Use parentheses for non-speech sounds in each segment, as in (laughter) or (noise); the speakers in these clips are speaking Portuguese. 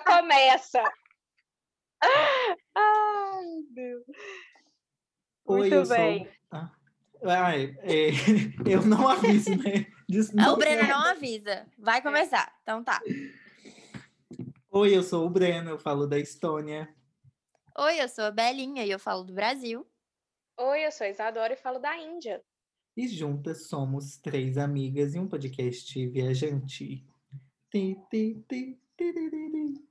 já começa. Ai, Deus. Oi, Muito bem. sou. Ah. Ai, é, (laughs) eu não aviso, né? Ah, O Breno não avisa. Vai começar. Então tá. Oi, eu sou o Breno, eu falo da Estônia. Oi, eu sou a Belinha e eu falo do Brasil. Oi, eu sou a Isadora e falo da Índia. E juntas somos três amigas e um podcast viajante. Ti, ti, ti, ti, ti, ti, ti.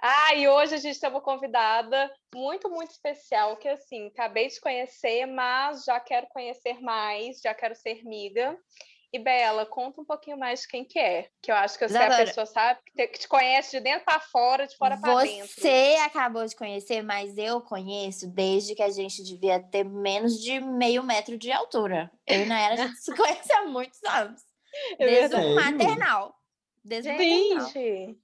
Ah, (laughs) e hoje a gente tem uma convidada muito, muito especial, que assim, acabei de conhecer, mas já quero conhecer mais, já quero ser amiga. E Bela, conta um pouquinho mais de quem que é, que eu acho que você é a pessoa, sabe, que te, que te conhece de dentro para fora, de fora para dentro. Você acabou de conhecer, mas eu conheço desde que a gente devia ter menos de meio metro de altura. Eu e Nayara, a gente se (laughs) conhece há muitos anos. É Desde o maternal. Desde o maternal. Gente,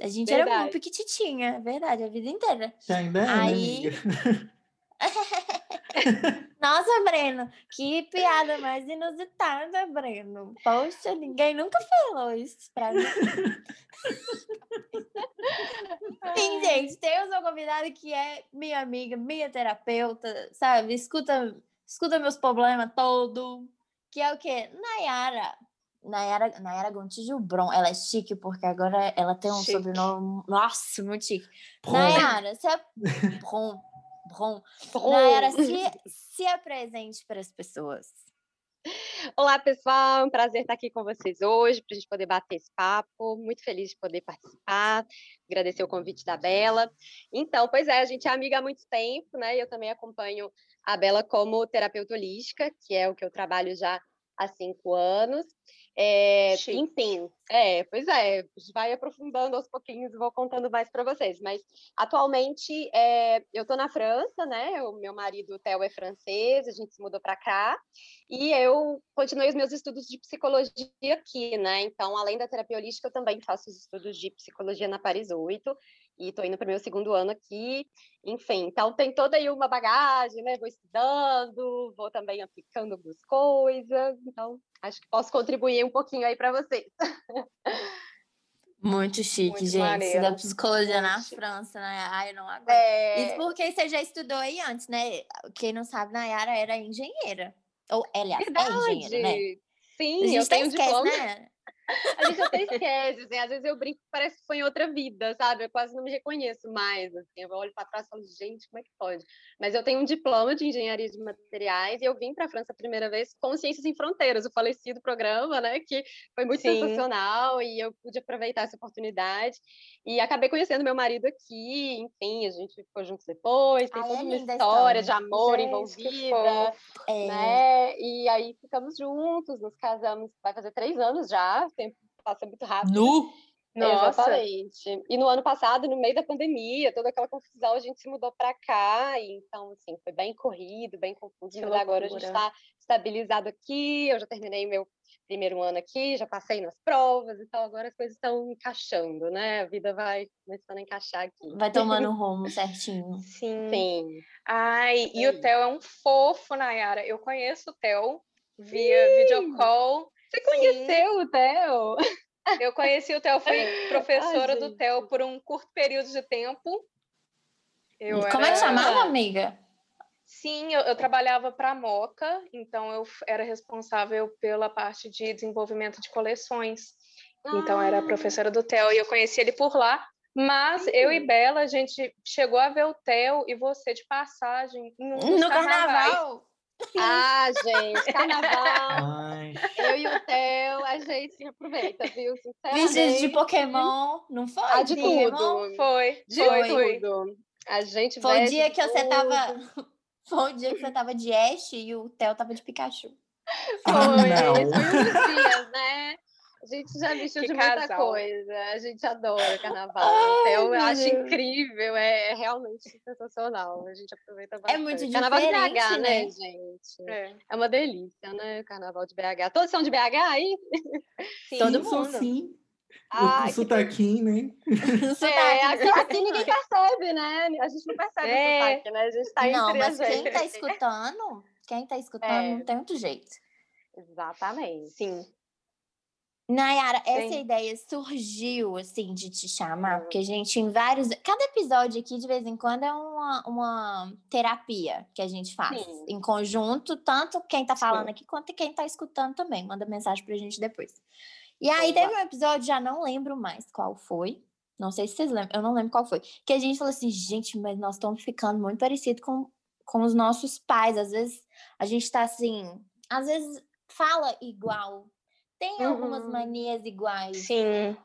A gente era Verdade. muito pequititinha, é verdade, a vida inteira. Você ainda é, né, Aí- amiga? (laughs) Nossa, Breno, que piada mais inusitada, Breno. Poxa, ninguém nunca falou isso pra mim. (laughs) Sim, gente, tem o seu convidado que é minha amiga, minha terapeuta, sabe? Escuta, escuta meus problemas todo. Que é o quê? Nayara. Nayara, Nayara Gontijo Bron. Ela é chique porque agora ela tem um Chique. sobrenome. Nossa, muito chique. Pô, Nayara, você é. Bron. Bron. Nayara, se, se apresente para as pessoas. Olá, pessoal. É um prazer estar aqui com vocês hoje para a gente poder bater esse papo. Muito feliz de poder participar. Agradecer o convite da Bela. Então, pois é, a gente é amiga há muito tempo, né? E eu também acompanho a Bela como terapeuta holística, que é o que eu trabalho já há cinco anos. É, enfim, é, pois é, vai aprofundando aos pouquinhos vou contando mais para vocês. Mas atualmente é, eu estou na França, né? O meu marido, Theo, é francês, a gente se mudou para cá. E eu continuei os meus estudos de psicologia aqui, né? Então, além da terapia holística, eu também faço os estudos de psicologia na Paris 8 e estou indo para o meu segundo ano aqui. Enfim, então tem toda aí uma bagagem, né? Vou estudando, vou também aplicando algumas coisas. Então, acho que posso contribuir um pouquinho aí para vocês. (laughs) Muito chique, Muito gente. maneiro. Da psicologia na Muito chique. França, né? Ai, eu não aguento. É, Isso porque você já estudou aí antes, né? Quem não sabe, Nayara era engenheira. Ou, aliás, é engenheira, né? verdade. A Sim, gente eu tenho esquece, diploma. né? A gente até esquece, assim, às vezes eu brinco parece que foi em outra vida, sabe? Eu quase não me reconheço mais, assim, eu olho para trás e falo, gente, como é que pode? Mas eu tenho um diploma de engenharia de materiais e eu vim para a França a primeira vez com Ciências em Fronteiras, o falecido programa, né? Que foi muito Sim. sensacional e eu pude aproveitar essa oportunidade e acabei conhecendo meu marido aqui, enfim, a gente ficou juntos depois, tem Ai, é toda uma história história. de amor Gente, envolvida fofo. É, né? E aí ficamos juntos, nos casamos, vai fazer três anos já, tempo passa muito rápido. Nu! Nossa, Exatamente. E no ano passado, no meio da pandemia, toda aquela confusão, a gente se mudou para cá, e então, assim, foi bem corrido, bem confuso, mas agora a gente está estabilizado aqui, eu já terminei meu primeiro ano aqui, já passei nas provas, então agora as coisas estão encaixando, né? A vida vai começando a encaixar aqui. Vai tomando um rumo certinho. (laughs) sim. Sim. Ai, e É o Theo é um fofo, Nayara. Eu conheço o Theo via videocall. Você Sim. conheceu o Theo? Eu conheci o Theo, fui professora do gente. Theo por um curto período de tempo. Eu Como é que era- chamava, amiga? Sim, eu, eu trabalhava para a Moca, então eu era responsável pela parte de desenvolvimento de coleções. Então era Ah. professora do Theo e eu conheci ele por lá. Mas eu e Bela, a gente chegou a ver o Theo e você de passagem em um No carnaval? Ah, gente, carnaval. Ai, Eu e o Theo, a gente aproveita, viu? Vestidos de. Pokémon, não foi? Ah, de Pokémon? tudo. Foi, De foi, foi. tudo. A gente Foi o dia que você tudo. tava. (laughs) Foi o dia que você tava de Ash e o Theo tava de Pikachu. Ah, Foi, não. esse foi um dos dias, né? A gente já (laughs) vestiu Que de muita casal. coisa. A gente adora (laughs) carnaval. Ai, Então, eu acho Deus. incrível, é realmente sensacional. A gente aproveita bastante. É muito Carnaval de diferente, BH, né, né? gente? É, É uma delícia, né? O carnaval de BH. Todos são de BH aí? sim. Todo sou mundo. sim. O, Ai, o sotaquinho, né? (laughs) É, Sotaque. aqui, aqui ninguém percebe, né? A gente não percebe É. o sotaque, né? A gente tá Não, entre mas a quem gente. tá escutando, quem tá escutando É. não tem outro jeito. Exatamente. Sim. Nayara, essa Sim. ideia surgiu, assim, de te chamar, porque a gente, em vários. Cada episódio aqui, de vez em quando, é uma, uma terapia que a gente faz Sim. em conjunto, tanto quem tá falando Sim. aqui quanto quem tá escutando também. Manda mensagem pra gente depois. E aí, teve um episódio, já não lembro mais qual foi. Não sei se vocês lembram, eu não lembro qual foi. Que a gente falou assim, gente, mas nós estamos ficando muito parecidos com, com os nossos pais. Às vezes a gente tá assim, às vezes fala igual, tem algumas Uhum. manias iguais. Sim.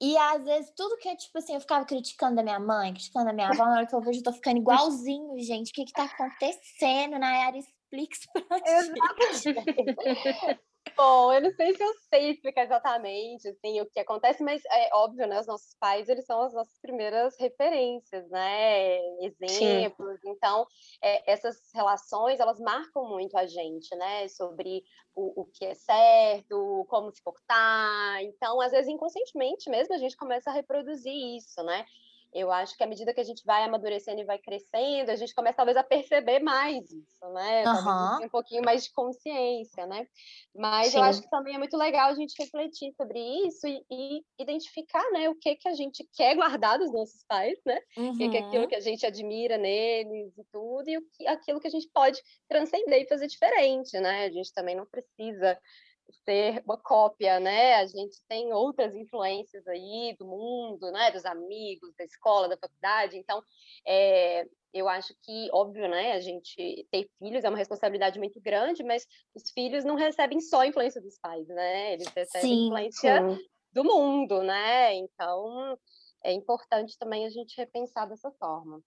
E às vezes tudo que é tipo assim, eu ficava criticando da minha mãe, criticando da minha avó, na hora que eu vejo, eu tô ficando igualzinho, gente. O que que tá acontecendo? Nayara, explica isso pra (laughs) gente. Bom, eu não sei se eu sei explicar exatamente assim, o que acontece, mas é óbvio, né? Os nossos pais, eles são as nossas primeiras referências, né? Exemplos. Então, é, essas relações, elas marcam muito a gente, né? Sobre o, o que é certo, como se portar. Então, às vezes, inconscientemente mesmo, a gente começa a reproduzir isso, né? Eu acho que à medida que a gente vai amadurecendo e vai crescendo, a gente começa talvez a perceber mais isso, né? Tenha um pouquinho mais de consciência, né? Mas eu acho Sim. que também é muito legal a gente refletir sobre isso e, e identificar, né, o que que a gente quer guardar dos nossos pais, né? O que que é aquilo Uhum. que a gente admira neles e tudo, e o que, aquilo que a gente pode transcender e fazer diferente, né? A gente também não precisa ser uma cópia, né? A gente tem outras influências aí do mundo, né? Dos amigos, da escola, da faculdade. Então, é, eu acho que, óbvio, né? A gente ter filhos é uma responsabilidade muito grande, mas os filhos não recebem só a influência dos pais, né? Eles recebem Sim, influência Sim. do mundo, né? Então, é importante também a gente repensar dessa forma.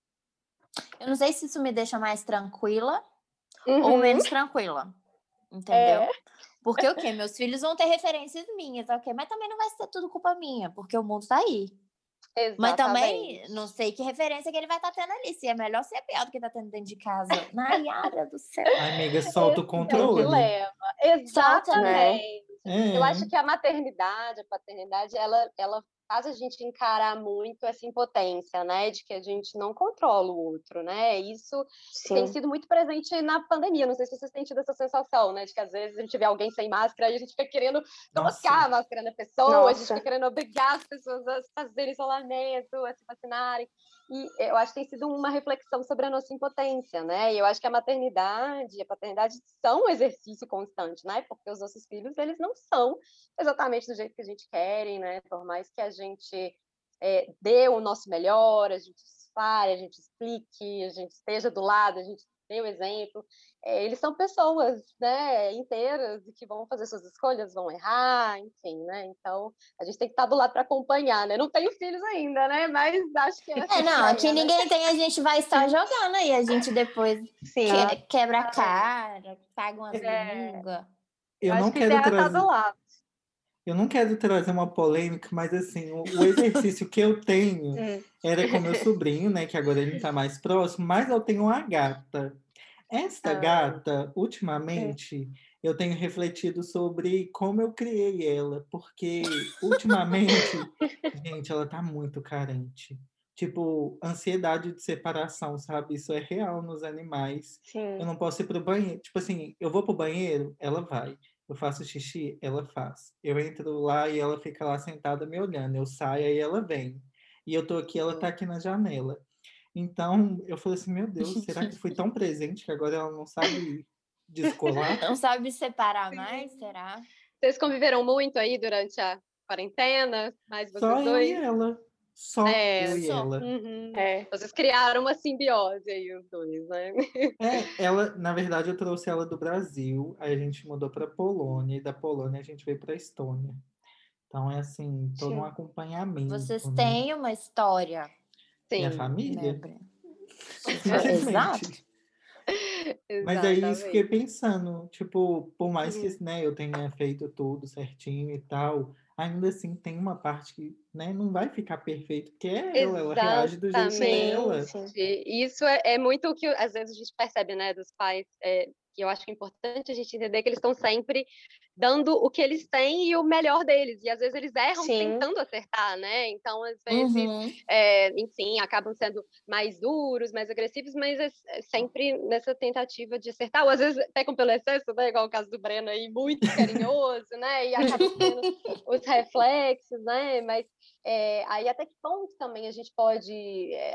Eu não sei se isso me deixa mais tranquila ou Uhum, menos tranquila. Entendeu? É. Porque o quê? Meus filhos vão ter referências minhas, ok? Mas também não vai ser tudo culpa minha, porque o mundo tá aí. Mas também exatamente. não sei que referência que ele vai estar tendo ali. Se é melhor ser pior do que tá tendo dentro de casa. Nayara do céu. Ai, amiga, solta o É controle. Solta, né? Exatamente. É. Eu acho que a maternidade, a paternidade, ela, ela faz a gente encarar muito essa impotência, né? De que a gente não controla o outro, né? Isso tem Sim. sido muito presente na pandemia. Não sei se vocês têm tido essa sensação, né? De que às vezes a gente vê alguém sem máscara e a gente fica querendo Nossa. colocar a máscara na pessoa, a gente Nossa. fica querendo obrigar as pessoas a fazerem isolamento, a se vacinarem. E eu acho que tem sido uma reflexão sobre a nossa impotência, né? E eu acho que a maternidade e a paternidade são um exercício constante, né? Porque os nossos filhos, eles não são exatamente do jeito que a gente quer, né? Por mais que a gente é, dê o nosso melhor, a gente fale, a gente explique, a gente esteja do lado, a gente o exemplo. É, eles são pessoas, né, inteiras e que vão fazer suas escolhas, vão errar, enfim, né? Então a gente tem que estar do lado para acompanhar, né? Não tenho filhos ainda, né? Mas acho que É, não, (laughs) aqui né? ninguém tem, a gente vai só jogando aí. A gente depois Sim. que- quebra a cara, paga umas É. línguas. Eu acho não que quero terra tá trazer. do lado. Eu não quero trazer uma polêmica, mas assim, o, o exercício que eu tenho (laughs) Hum. era com meu sobrinho, né? Que agora ele tá mais próximo, mas eu tenho uma gata. Esta Ah. gata, ultimamente, eu tenho refletido sobre como eu criei ela, porque ultimamente, (laughs) gente, ela tá muito carente. Tipo, ansiedade de separação, sabe? Isso é real nos animais. Sim. Eu não posso ir pro banheiro. Tipo assim, eu vou pro banheiro, ela vai. Eu faço xixi, ela faz. Eu entro lá e ela fica lá sentada me olhando. Eu saio e ela vem. E eu tô aqui, ela tá aqui na janela. Então, eu falei assim, meu Deus, será que fui tão presente que agora ela não sabe descolar? (laughs) Não sabe separar Sim. mais, será? Vocês conviveram muito aí durante a quarentena? Mais vocês Só eu dois? e ela. Só É, eu e só. ela. Uhum. É. Vocês criaram uma simbiose aí, os dois, né? É, ela, na verdade, eu trouxe ela do Brasil, aí a gente mudou para Polônia, e da Polônia a gente veio para Estônia. Então é assim, todo um acompanhamento. Vocês né? têm uma história, Minha Sim. família? né? Simplesmente. Mas aí isso exatamente. fiquei pensando, tipo, por mais que né, eu tenha feito tudo certinho e tal, ainda assim tem uma parte que né, não vai ficar perfeito, porque é ela, ela reage do jeito dela. Isso é, é muito o que às vezes a gente percebe, né, dos pais. É, que eu acho que é importante a gente entender que eles estão sempre dando o que eles têm e o melhor deles. E às vezes eles erram Sim. tentando acertar, né? Então, às vezes, Uhum. é, enfim, acabam sendo mais duros, mais agressivos, mas é, é sempre nessa tentativa de acertar. Ou às vezes pecam pelo excesso, né? Igual o caso do Breno aí, muito carinhoso, né? E acaba tendo (laughs) os reflexos, né? Mas é, aí até que ponto também a gente pode é,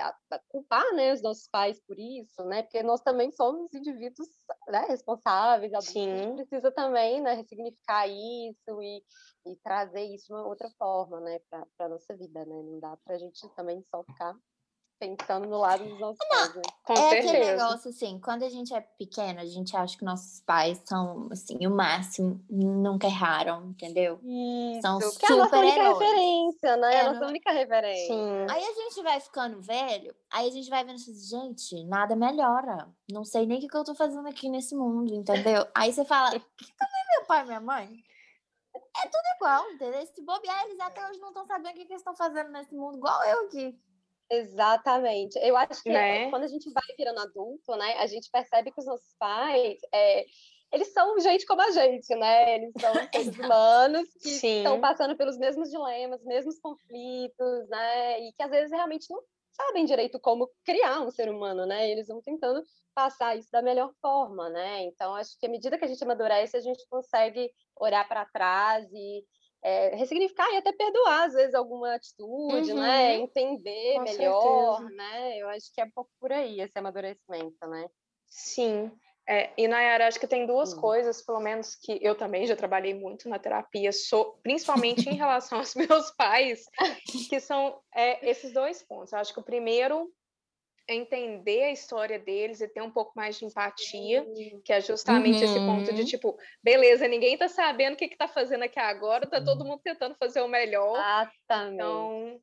culpar né, os nossos pais por isso, né? Porque nós também somos indivíduos né, responsáveis, adultos, a gente Sim. precisa também né, ressignificar isso e, e trazer isso de uma outra forma né, para a nossa vida, né? Não dá para a gente também só ficar pensando no lado dos nossos pais, né? Com é aquele certeza. negócio assim, quando a gente é pequeno, a gente acha que nossos pais são assim, o máximo, nunca erraram, entendeu? São Isso, que é a nossa única referência, né? É, a nossa não- única referência. Sim. Aí a gente vai ficando velho, aí a gente vai vendo assim, gente, nada melhora. Não sei nem o que, que eu tô fazendo aqui nesse mundo, entendeu? Aí você fala, cadê meu pai e minha mãe? É tudo igual, entendeu? Se bobear, eles até hoje não estão sabendo o que, que eles estão fazendo nesse mundo, igual eu aqui. Exatamente. Eu acho que Né? quando a gente vai virando adulto, né, a gente percebe que os nossos pais, é, eles são gente como a gente, né? Eles são (laughs) seres humanos que Sim. estão passando pelos mesmos dilemas, mesmos conflitos, né? E que às vezes realmente não sabem direito como criar um ser humano, né? Eles vão tentando passar isso da melhor forma, né? Então, acho que à medida que a gente amadurece, a gente consegue olhar para trás e é, ressignificar e até perdoar, às vezes, alguma atitude, né? Uhum. Entender Com melhor, certeza. né? Eu acho que é um pouco por aí esse amadurecimento, né? Sim. É, e Nayara, acho que tem duas Hum. coisas, pelo menos que eu também já trabalhei muito na terapia, so- principalmente em relação aos (laughs) meus pais, que são é, esses dois pontos. Eu acho que o primeiro entender a história deles e ter um pouco mais de empatia, que é justamente esse ponto de Uhum. tipo, beleza, ninguém tá sabendo o que que tá fazendo aqui agora, tá todo mundo tentando fazer o melhor. Exatamente. Então,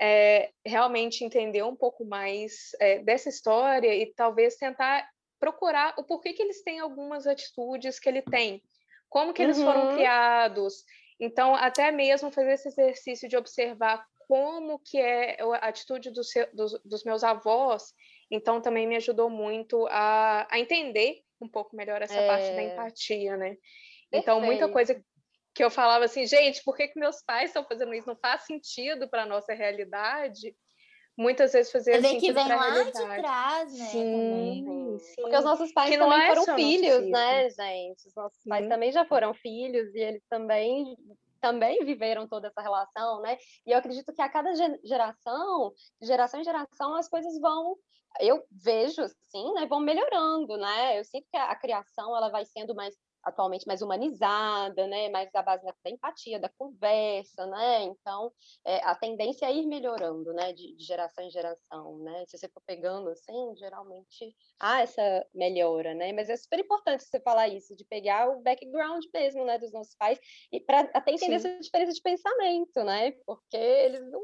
é, realmente entender um pouco mais é, dessa história e talvez tentar procurar o porquê que eles têm algumas atitudes que ele tem, como que eles foram Uhum. criados. Então, até mesmo fazer esse exercício de observar como que é a atitude do seu- dos, dos meus avós, então também me ajudou muito a, a entender um pouco melhor essa parte da É. empatia, né? Então, muita Perfeito. coisa que eu falava assim, gente, por que, que meus pais estão fazendo isso? Não faz sentido para a nossa realidade. Muitas vezes vê sentido que vem lá de realidade. trás, né? também. Sim, sim. Porque os nossos pais Que não também é foram filhos, né, gente? Os nossos pais Sim. também já foram filhos e eles também também viveram toda essa relação, né? E eu acredito que a cada ge- geração, geração em geração, as coisas vão, eu vejo assim, né, vão melhorando, né? Eu sinto que a, a criação ela vai sendo mais atualmente mais humanizada, né? Mais à base da, empatia, da conversa, né? Então, é, a tendência é ir melhorando, né? De, de geração em geração, né? Se você for pegando assim, geralmente há essa melhora, né? Mas é super importante você falar isso, de pegar o background mesmo, né? Dos nossos pais e para até entender Sim. essa diferença de pensamento, né? Porque eles não,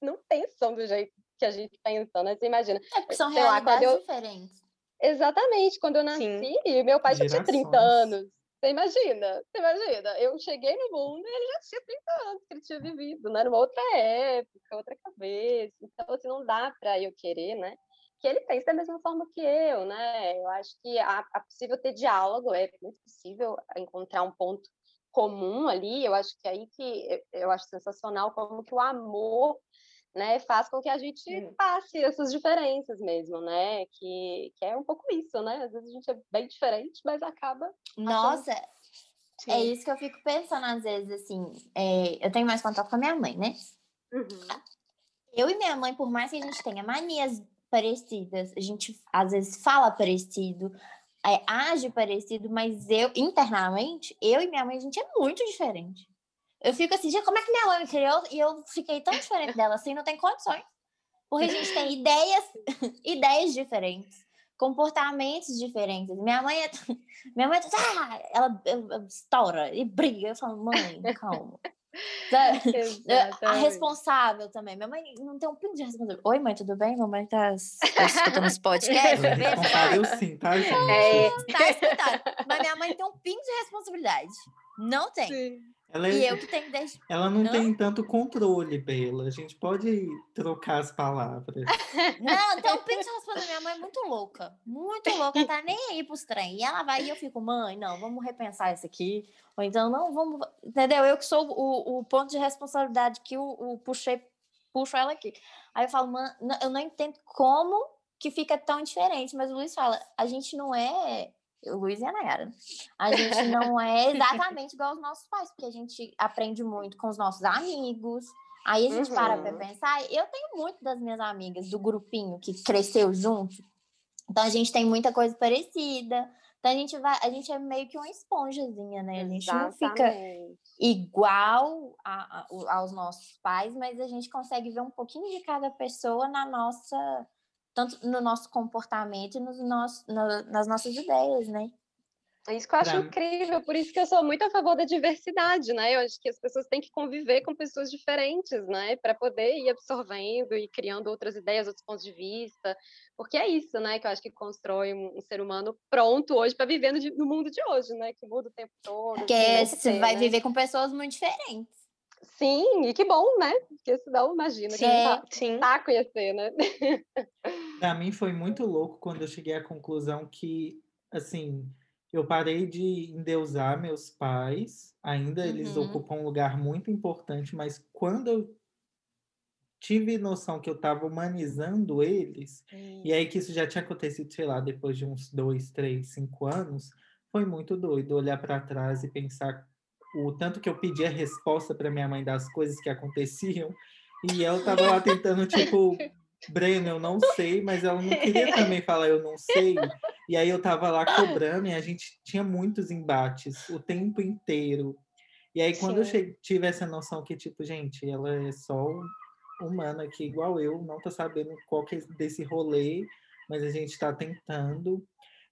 não pensam do jeito que a gente pensa, né? Você imagina. É porque são Sei lá, realidades eu- diferentes. Exatamente, quando eu nasci, Sim. meu pai já tinha 30 Gerações. anos. Você imagina? Você imagina? Eu cheguei no mundo e ele já tinha 30 anos que ele tinha vivido, né? Numa outra época, outra cabeça. Então, assim, não dá para eu querer, né? Que ele pense da mesma forma que eu, né? Eu acho que é possível ter diálogo, é muito possível encontrar um ponto comum ali. Eu acho que é aí que eu acho sensacional como que o amor né, faz com que a gente Hum. passe essas diferenças mesmo, né? Que, que é um pouco isso, né? Às vezes a gente é bem diferente, mas acaba. Nossa, é Sim. isso que eu fico pensando às vezes, assim. é, eu tenho mais contato com a minha mãe, né? Eu e minha mãe, por mais que a gente tenha manias parecidas, a gente às vezes fala parecido, é, age parecido, mas eu, internamente, eu e minha mãe, a gente é muito diferente. Eu fico assim, gente, como é que minha mãe me criou e eu fiquei tão diferente dela assim, não tem condições. Porque a gente tem ideias, (laughs) ideias diferentes, comportamentos diferentes. Minha mãe é. (laughs) Minha mãe é. Ah, ela, ela estoura e briga. Eu falo, mãe, calma. (laughs) Sabe? A responsável também. Minha mãe não tem um pingo de responsabilidade. Oi, mãe, tudo bem? Mamãe tá, tá escutando esse podcast? É responsável sim, tá, gente? É, Tá escutando. Mas minha mãe tem um pingo de responsabilidade. Não tem. Sim. Ela, é- E eu que tenho desde. ela não Hã? tem tanto controle, Bela. A gente pode trocar as palavras. (laughs) Não, então a resposta da minha mãe é muito louca. Muito louca, tá nem aí pros trem. E ela vai e eu fico, mãe, não, vamos repensar isso aqui. Ou então, não, vamos. Entendeu? Eu que sou o, o ponto de responsabilidade que o, o puxei, puxo ela aqui. Aí eu falo, mãe, não- eu não entendo como que fica tão diferente. Mas o Luiz fala, a gente não é. O Luiz e a Nayara. A gente não é (laughs) exatamente igual aos nossos pais, porque a gente aprende muito com os nossos amigos. Aí a gente para pra Uhum. pensar. Eu tenho muito das minhas amigas do grupinho que cresceu junto. Então a gente tem muita coisa parecida. Então a gente vai, a gente é meio que uma esponjazinha, né? A gente não fica Exatamente. igual a- a- aos nossos pais, mas a gente consegue ver um pouquinho de cada pessoa na nossa, tanto no nosso comportamento e nos nossos, na- nas nossas ideias, né? É isso que eu acho Pra- incrível, por isso que eu sou muito a favor da diversidade, né? Eu acho que as pessoas têm que conviver com pessoas diferentes, né? Para poder ir absorvendo e criando outras ideias, outros pontos de vista, porque é isso, né? Que eu acho que constrói um, um ser humano pronto hoje para viver no, no mundo de hoje, né? Que muda o tempo todo. Porque que você ter, vai né? viver com pessoas muito diferentes. Sim, e que bom, né? Porque senão imagina que Sim. sa- Sim. saco ia ser, né? (laughs) Pra mim foi muito louco quando eu cheguei à conclusão que, assim, eu parei de endeusar meus pais, ainda eles Uhum. ocupam um lugar muito importante, mas quando eu tive noção que eu estava humanizando eles, e aí que isso já tinha acontecido, sei lá, depois de uns dois, três, cinco anos, foi muito doido olhar para trás e pensar o tanto que eu pedia resposta para minha mãe das coisas que aconteciam, e ela tava lá tentando, tipo, (laughs) (laughs) Breno, eu não sei, mas ela não queria (laughs) também falar eu não sei. E aí eu tava lá cobrando e a gente tinha muitos embates o tempo inteiro. E aí quando eu Sim. che- tive essa noção que, tipo, gente, ela é só humana aqui, igual eu, não tá sabendo qual que é desse rolê, mas a gente tá tentando.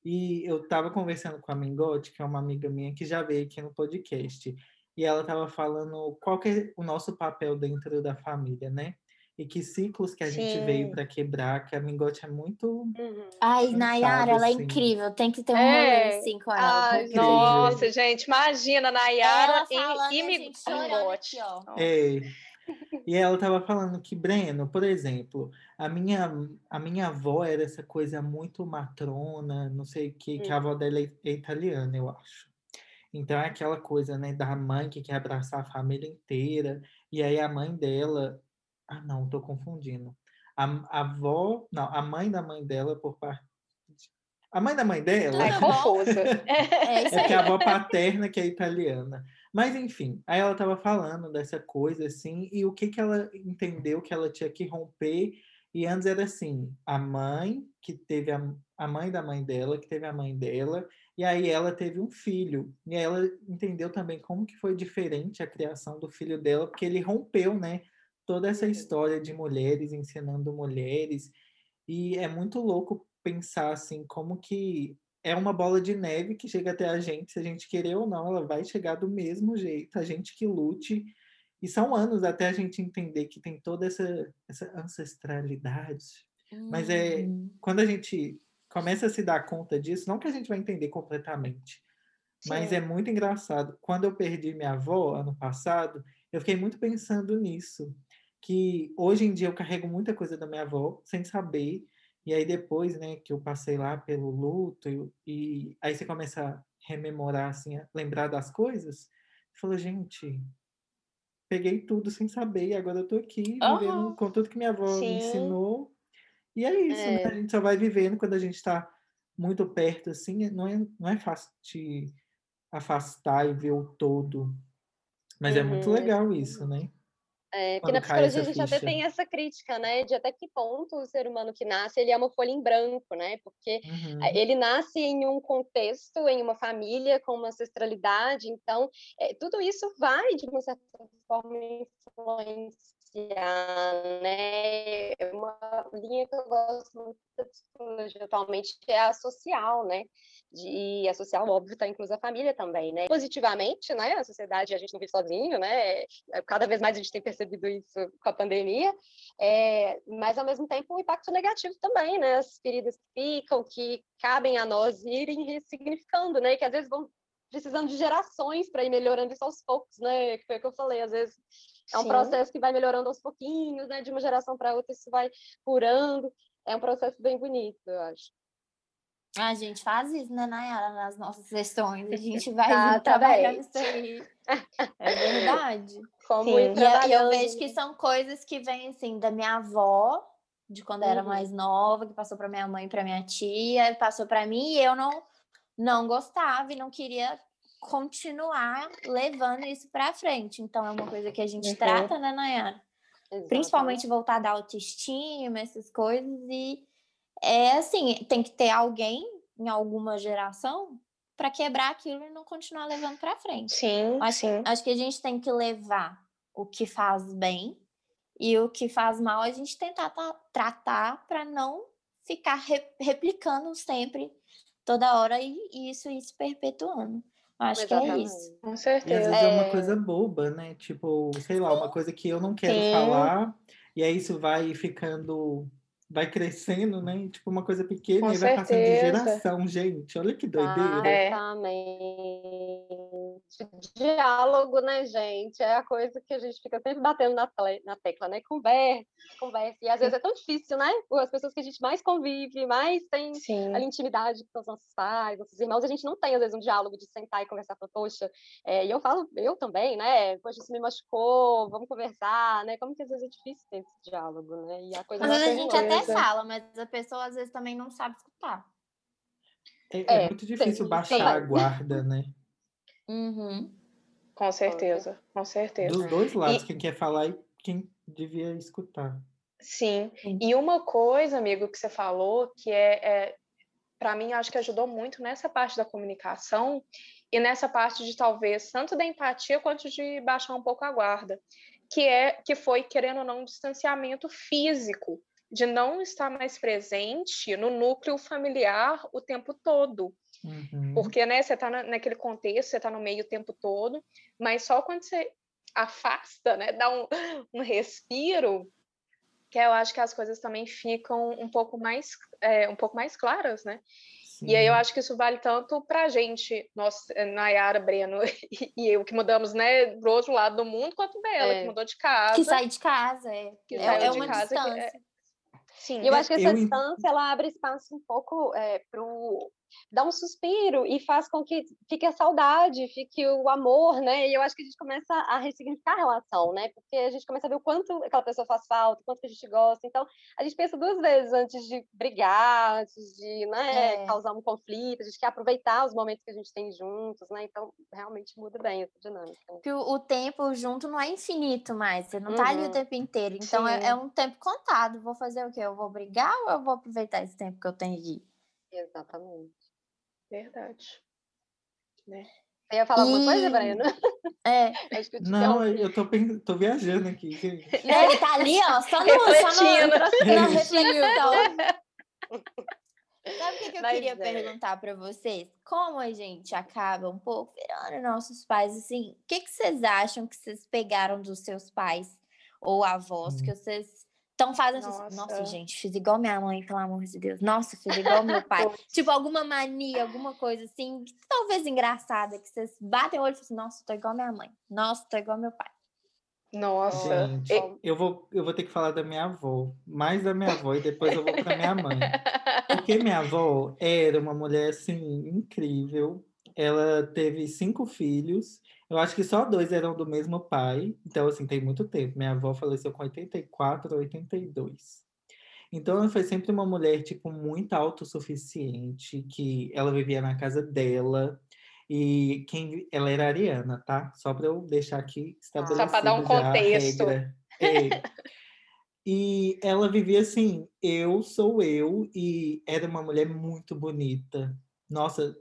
E eu tava conversando com a Mingote, que é uma amiga minha que já veio aqui no podcast. E ela tava falando qual que é o nosso papel dentro da família, né? E que ciclos que a gente veio para quebrar, que a Mingote é muito Uhum. Ai, Nayara, ela é assim. incrível. Tem que ter um É. rolê assim com ela. Ai, Nossa, gente, imagina, Nayara e, e e Mingote. É. E ela estava falando que, Breno, por exemplo, a minha, a minha avó era essa coisa muito matrona, não sei o que, que a avó dela é é italiana, eu acho. Então é aquela coisa, né, da mãe que quer abraçar a família inteira, e aí a mãe dela. Ah, não, tô confundindo. A, a avó. Não, a mãe da mãe dela, por parte. A mãe da mãe dela. Bom? (laughs) confusa. É É porque aí. a avó paterna que é italiana. Mas enfim, aí ela estava falando dessa coisa assim, e o que que ela entendeu que ela tinha que romper. E antes era assim, a mãe que teve a, a mãe da mãe dela, que teve a mãe dela, e aí ela teve um filho. E aí ela entendeu também como que foi diferente a criação do filho dela, porque ele rompeu, né, toda essa história de mulheres ensinando mulheres. E é muito louco pensar assim como que é uma bola de neve que chega até a gente, se a gente querer ou não, ela vai chegar do mesmo jeito, a gente que lute. E são anos até a gente entender que tem toda essa, essa ancestralidade. Mas é Uhum. quando a gente começa a se dar conta disso, não que a gente vai entender completamente, mas Sim. é muito engraçado. Quando eu perdi minha avó ano passado, eu fiquei muito pensando nisso, que hoje em dia eu carrego muita coisa da minha avó sem saber, e aí depois, né, que eu passei lá pelo luto e, e aí você começa a rememorar assim, a lembrar das coisas, falou, gente, peguei tudo sem saber e agora eu tô aqui vivendo Aham. com tudo que minha avó me Sim. ensinou. E é isso, né? É. A gente só vai vivendo quando a gente está muito perto, assim, não é, não é fácil de afastar e ver o todo. Mas é muito Uhum. legal isso, né? É, porque Quando na psicologia a gente até ficha. tem essa crítica, né? De até que ponto o ser humano que nasce, ele é uma folha em branco, né? Porque Uhum. eh, ele nasce em um contexto, em uma família, com uma ancestralidade, então eh, tudo isso vai, de uma certa forma, influenciar, né? Uma linha que eu gosto muito da psicologia atualmente é a social, né? E a social, óbvio, está inclusa a família também, né? Positivamente, né? A sociedade, a gente não vive sozinho, né? É, Cada vez mais a gente tem percebido isso com a pandemia, é, mas ao mesmo tempo um impacto negativo também, né? As feridas que ficam, que cabem a nós irem ressignificando, né? Que às vezes vão precisando de gerações para ir melhorando isso aos poucos, né? Que foi o que eu falei, às vezes é um Sim. processo que vai melhorando aos pouquinhos, né? De uma geração para outra isso vai curando. É um processo bem bonito, eu acho. A gente faz isso, né, Nayara, nas nossas sessões. A gente (laughs) vai Tá, tá trabalhando bem. isso aí. É verdade. (laughs) Como Sim. E eu, e eu vejo que são coisas que vêm, assim, da minha avó, de quando eu era Uhum. mais nova, que passou para minha mãe e para minha tia, passou para mim, e eu não, não gostava e não queria continuar levando isso para frente. Então, é uma coisa que a gente Uhum. trata, né, Nayara? Exatamente. principalmente voltada à autoestima, essas coisas, e é assim, tem que ter alguém em alguma geração para quebrar aquilo e não continuar levando para frente. Sim, Acho, sim. acho que a gente tem que levar o que faz bem e o que faz mal a gente tentar ta- tratar para não ficar re- replicando sempre toda hora e, e isso ir se perpetuando. Acho que é Exatamente. isso. Com E às certeza. vezes é uma É. coisa boba, né? Tipo, sei lá, uma coisa que eu não quero Sim. falar, e aí isso vai ficando, vai crescendo, né? Tipo, uma coisa pequena Com e vai passando de certeza. geração, gente. Olha que doideira. É. Exatamente. Diálogo, né, gente? É a coisa que a gente fica sempre batendo na, na tecla, né? Conversa, conversa. E às vezes é tão difícil, né? As pessoas que a gente mais convive, mais tem Sim. ali intimidade com os nossos pais, nossos irmãos, a gente não tem, às vezes, um diálogo de sentar e conversar, falar, poxa, é, e eu falo, eu também, né? Poxa, isso me machucou, vamos conversar, né? Como que às vezes é difícil ter esse diálogo, né? E a coisa Às Com vezes a gente até fala, mas a pessoa às vezes também não sabe escutar. É, é É, muito difícil tem- baixar tem. a guarda, né? Uhum. Com certeza. Com certeza. Dos dois lados, E- quem quer falar e quem devia escutar. Sim. Sim. E uma coisa, amigo, que você falou, que é, é para mim, acho que ajudou muito nessa parte da comunicação e nessa parte de talvez tanto da empatia quanto de baixar um pouco a guarda, que é que foi querendo ou não um distanciamento físico, de não estar mais presente no núcleo familiar o tempo todo. Uhum. Porque, né, você tá na- naquele contexto, você tá no meio o tempo todo, mas só quando você afasta, né, dá um, (laughs) um respiro, que eu acho que as coisas também ficam um pouco mais, é, um pouco mais claras, né? E aí eu Sim. acho que isso vale tanto pra gente, nós, eh, Nayara, Breno (laughs) e- e eu, que mudamos, né, pro outro lado do mundo, quanto Bela, É. que mudou de casa. Que sai de casa, é. Que é, é de uma casa, que é- distância. Sim, E eu acho que essa Eu distância ela abre espaço um pouco é, pro dá um suspiro e faz com que fique a saudade, fique o amor, né? E eu acho que a gente começa a ressignificar a relação, né? Porque a gente começa a ver o quanto aquela pessoa faz falta, o quanto que a gente gosta. Então, a gente pensa duas vezes antes de brigar, antes de né, É. causar um conflito. A gente quer aproveitar os momentos que a gente tem juntos, né? Então, realmente muda bem essa dinâmica. né? Porque o, o tempo junto não é infinito mais, você não tá ali o Uhum. tempo inteiro. Então é, é um tempo contado. Vou fazer o quê? Eu vou brigar ou eu vou aproveitar esse tempo que eu tenho aqui? Exatamente. Verdade. Você ia falar alguma coisa, E- Breno? (laughs) É. (laughs) Eu te Não, eu tô, tô viajando aqui. Né, (laughs) Ele tá ali, ó, só no, só Refletindo. no, na reflexão. Sabe o que, que eu Mas queria é. perguntar pra vocês? Como a gente acaba um pouco virando nossos pais, assim, o que, que vocês acham que vocês pegaram dos seus pais ou avós, que vocês estão fazendo assim, nossa, Nossa. gente, fiz igual minha mãe, pelo amor de Deus. Nossa, fiz igual meu (laughs) pai. tipo, alguma mania, alguma coisa assim, que talvez engraçada, que vocês batem o olho e falam assim, nossa, tô igual minha mãe. Nossa, tô igual meu pai. Nossa. Gente, E- eu vou, eu vou ter que falar da minha avó, mais da minha avó, e depois eu vou pra minha mãe. Porque minha avó era uma mulher, assim, incrível. Ela teve cinco filhos. Eu acho que só dois eram do mesmo pai. Então, assim, tem muito tempo. Minha avó faleceu com 84 ou 82. Então, ela foi sempre uma mulher, tipo, muito autossuficiente, que ela vivia na casa dela. E quem ela era ariana, tá? Só para eu deixar aqui estabelecido pra dar um contexto. É. E ela vivia assim, eu sou eu, e era uma mulher muito bonita. Nossa,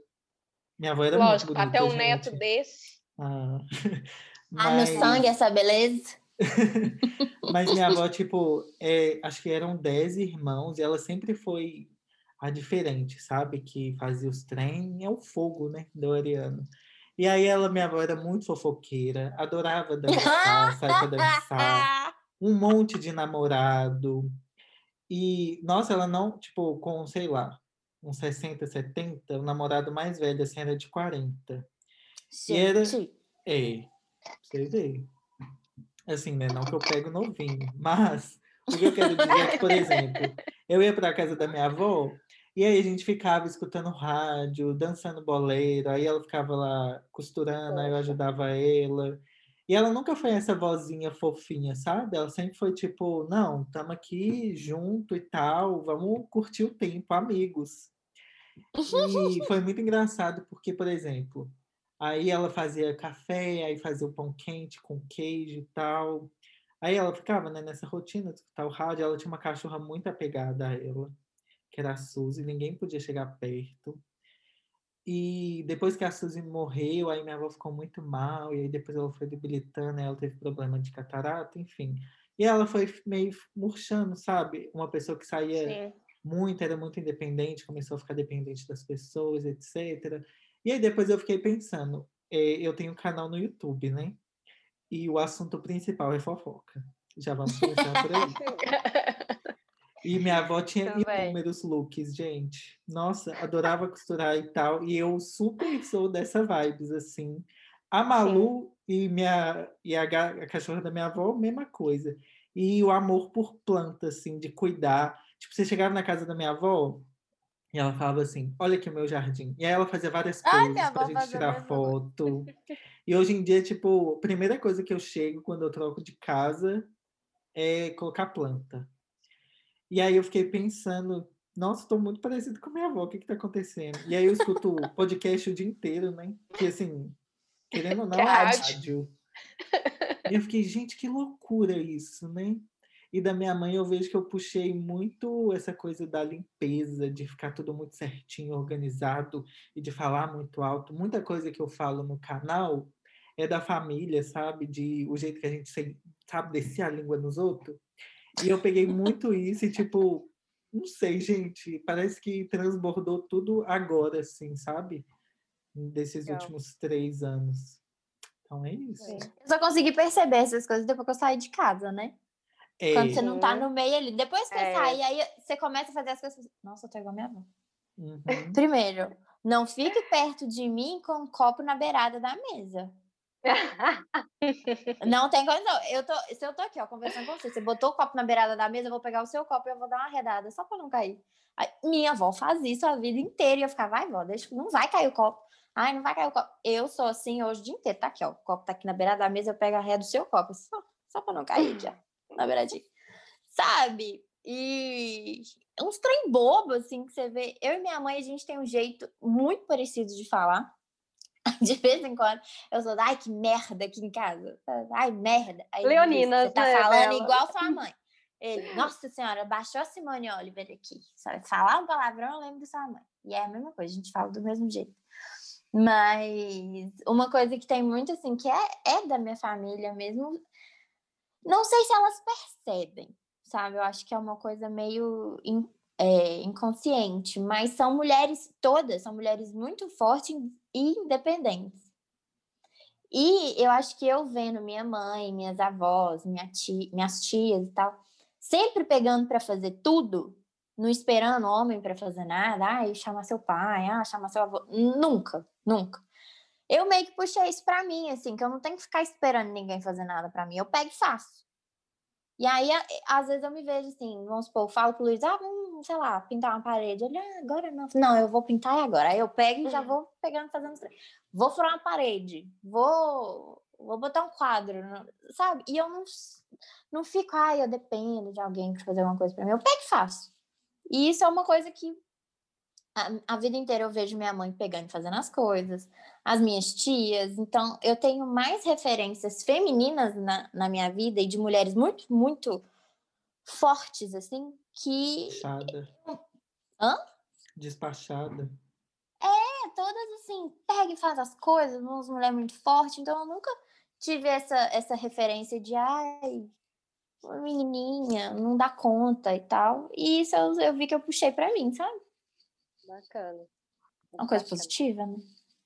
minha avó era Lógico, muito bonita, até um neto gente. desse. Ah, (laughs) Ah, no mas- sangue essa beleza. (laughs) Mas minha avó, (laughs) tipo, é, acho que eram 10 irmãos e ela sempre foi a diferente, sabe? Que fazia os trem, é o fogo, né? Do Ariano. E aí ela, minha avó, era muito fofoqueira, adorava dançar, sair pra dançar, um monte de namorado. E, nossa, ela não, tipo, com, sei lá, uns 60, 70, o namorado mais velho, assim, era de 40. E era- Gente, É, você vê. Assim, né? Não que eu pego novinho, mas o que eu quero dizer é que, por exemplo, eu ia para a casa da minha avó e aí a gente ficava escutando rádio, dançando boleiro, aí ela ficava lá costurando, aí eu ajudava ela. E ela nunca foi essa vozinha fofinha, sabe? Ela sempre foi tipo, não, estamos aqui junto e tal, vamos curtir o tempo, amigos. E (laughs) foi muito engraçado porque, por exemplo, aí ela fazia café, aí fazia o pão quente com queijo e tal. Aí ela ficava, né, nessa rotina de escutar o rádio, ela tinha uma cachorra muito apegada a ela, que era a Suzy, ninguém podia chegar perto. E depois que a Suzy morreu, aí minha avó ficou muito mal, e aí depois ela foi debilitando, ela teve problema de catarata, enfim. E ela foi meio murchando, sabe? Uma pessoa que saía Sim. muito, era muito independente, começou a ficar dependente das pessoas, etc. E aí depois eu fiquei pensando, eh, eu tenho um canal no YouTube, né? E o assunto principal é fofoca. Já vamos começar por aí. (laughs) E minha avó tinha Também. inúmeros looks, gente. Nossa, adorava costurar e tal. E eu super sou dessa vibes, assim. A Malu e, minha, e a, a cachorra da minha avó, mesma coisa. E o amor por planta, assim, de cuidar. Tipo, você chegava na casa da minha avó e ela falava assim: Olha aqui o meu jardim. E aí ela fazia várias coisas pra avó gente a tirar foto. (laughs) E hoje em dia, tipo, a primeira coisa que eu chego quando eu troco de casa é colocar planta. E aí eu fiquei pensando, nossa, estou muito parecido com minha avó, o que está acontecendo? E aí eu escuto o (laughs) podcast o dia inteiro, né? Que assim, querendo ou não, Que é rádio. rádio. E eu fiquei, gente, que loucura isso, né? E da minha mãe eu vejo que eu puxei muito essa coisa da limpeza, de ficar tudo muito certinho, organizado e de falar muito alto. Muita coisa que eu falo no canal é da família, sabe? De o jeito que a gente se- sabe descer a língua nos outros. E eu peguei muito (laughs) isso e, tipo, não sei, gente, parece que transbordou tudo agora, assim, sabe? Desses Legal. últimos três anos. Então é isso. Eu só consegui perceber essas coisas depois que eu saí de casa, né? É, Quando você não tá no meio ali. Depois que É. saí, aí você começa a fazer as coisas. Nossa, eu tô igual a minha avó. uhum. (laughs) Primeiro, não fique perto de mim com um copo na beirada da mesa. (laughs) Não tem condição. Eu tô, se eu tô aqui, ó, conversando com você, você botou o copo na beirada da mesa, eu vou pegar o seu copo e eu vou dar uma redada só pra não cair. Aí, minha avó faz isso a vida inteira e eu ficava, vai, vó, deixa, não vai cair o copo. Ai, não vai cair o copo. Eu sou assim hoje o dia inteiro. Tá aqui, ó. O copo tá aqui na beirada da mesa, eu pego a ré do seu copo. Só, só pra não cair aqui, ó. Na beiradinha. Sabe? E uns trem bobo, assim, que você vê. Eu e minha mãe, a gente tem um jeito muito parecido de falar. (laughs) De vez em quando, eu sou, ai, que merda aqui em casa. Ai, merda. Aí, Luiz, Leoninas, Você tá né, falando igual sua mãe. Ele, nossa senhora, baixou a Simone Oliver aqui. Sabe? Falar um palavrão, eu lembro da sua mãe. E é a mesma coisa, a gente fala do mesmo jeito. Mas uma coisa que tem muito, assim, que é, é da minha família mesmo, não sei se elas percebem, sabe? Eu acho que é uma coisa meio in- é, inconsciente, mas são mulheres todas, são mulheres muito fortes e independentes. E eu acho que eu vendo minha mãe, minhas avós, minha ti, minhas tias e tal, sempre pegando para fazer tudo, não esperando homem para fazer nada, ai, chamar seu pai, ah, chamar seu avô, nunca, nunca. Eu meio que puxei isso para mim, assim, que eu não tenho que ficar esperando ninguém fazer nada para mim, eu pego e faço. E aí, às vezes eu me vejo assim, vamos supor, eu falo pro Luiz, ah, vamos, sei lá, pintar uma parede. Ele, ah, agora não. Não, eu vou pintar agora. Aí eu pego e já vou pegando, fazendo. Vou furar uma parede, vou, vou botar um quadro, sabe? E eu não, não fico, ai, eu dependo de alguém para fazer alguma coisa para mim. Eu pego e faço. E isso é uma coisa que a, a vida inteira eu vejo minha mãe pegando e fazendo as coisas, as minhas tias. Então, eu tenho mais referências femininas na, na minha vida e de mulheres muito, muito fortes, assim, que Despachada. Hã? Despachada. é todas assim, pega e faz as coisas, umas mulheres muito fortes. Então, eu nunca tive essa, essa referência de, ai, menininha, não dá conta e tal. E isso eu, eu vi que eu puxei pra mim, sabe? Bacana. Uma coisa Bacana, positiva, né?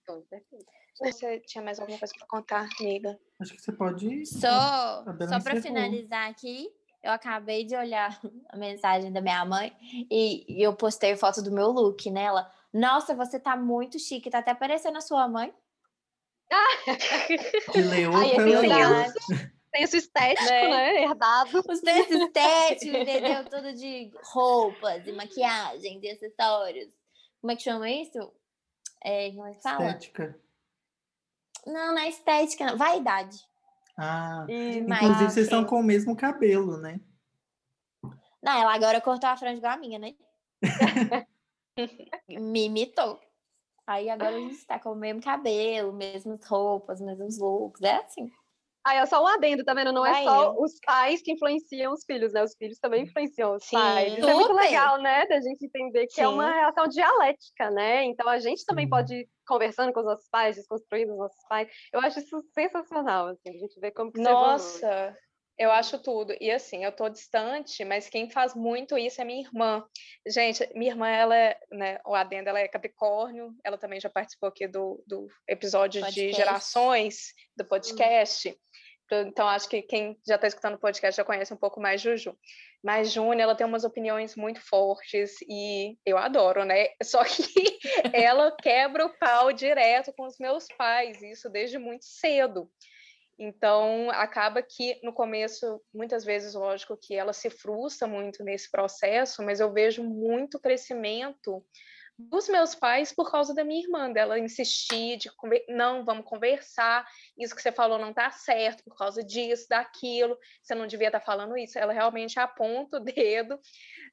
com certeza. Você tinha mais alguma coisa para contar, amiga? Acho que você pode. Só, só para finalizar aqui, eu acabei de olhar (laughs) a mensagem da minha mãe e, e eu postei foto do meu look nela. Nossa, você tá muito chique, tá até parecendo a sua mãe. De Leoa Aí é. Senso estético, Né? né? Herdado. Os textos estéticos, entendeu? Tudo de roupas e maquiagem, de acessórios. Como é que chama isso? É, como é que fala? Estética. Não, não é estética, não. Vaidade. Ah, E Demais. inclusive vocês estão com o mesmo cabelo, né? Não, ela agora cortou a franja igual a minha, né? (laughs) Me imitou. Aí agora a gente tá com o mesmo cabelo, mesmas roupas, mesmos looks. É assim. Aí é só um adendo, tá vendo? Não é só eu. os pais que influenciam os filhos, né? Os filhos também influenciam os Sim, pais. Isso é muito legal, né? Da gente entender que é uma Sim. relação dialética, né? Então a gente também Sim. pode ir conversando com os nossos pais, desconstruindo os nossos pais. Eu acho isso sensacional, assim, a gente vê como que. Nossa, eu acho tudo. E assim, eu tô distante, mas quem faz muito isso é minha irmã. Gente, minha irmã, ela é, né, o Adenda, ela é Capricórnio, ela também já participou aqui do, do episódio de Podcast. gerações do podcast. Então, acho que quem já está escutando o podcast já conhece um pouco mais Juju. Mas Júnia, ela tem umas opiniões muito fortes e eu adoro, né? (laughs) Só que ela quebra o pau direto com os meus pais, isso desde muito cedo. Então, acaba que no começo, muitas vezes, lógico que ela se frustra muito nesse processo, mas eu vejo muito crescimento dos meus pais por causa da minha irmã, dela insistir de não, vamos conversar, isso que você falou não tá certo por causa disso, daquilo, você não devia estar falando isso. Ela realmente aponta o (laughs) dedo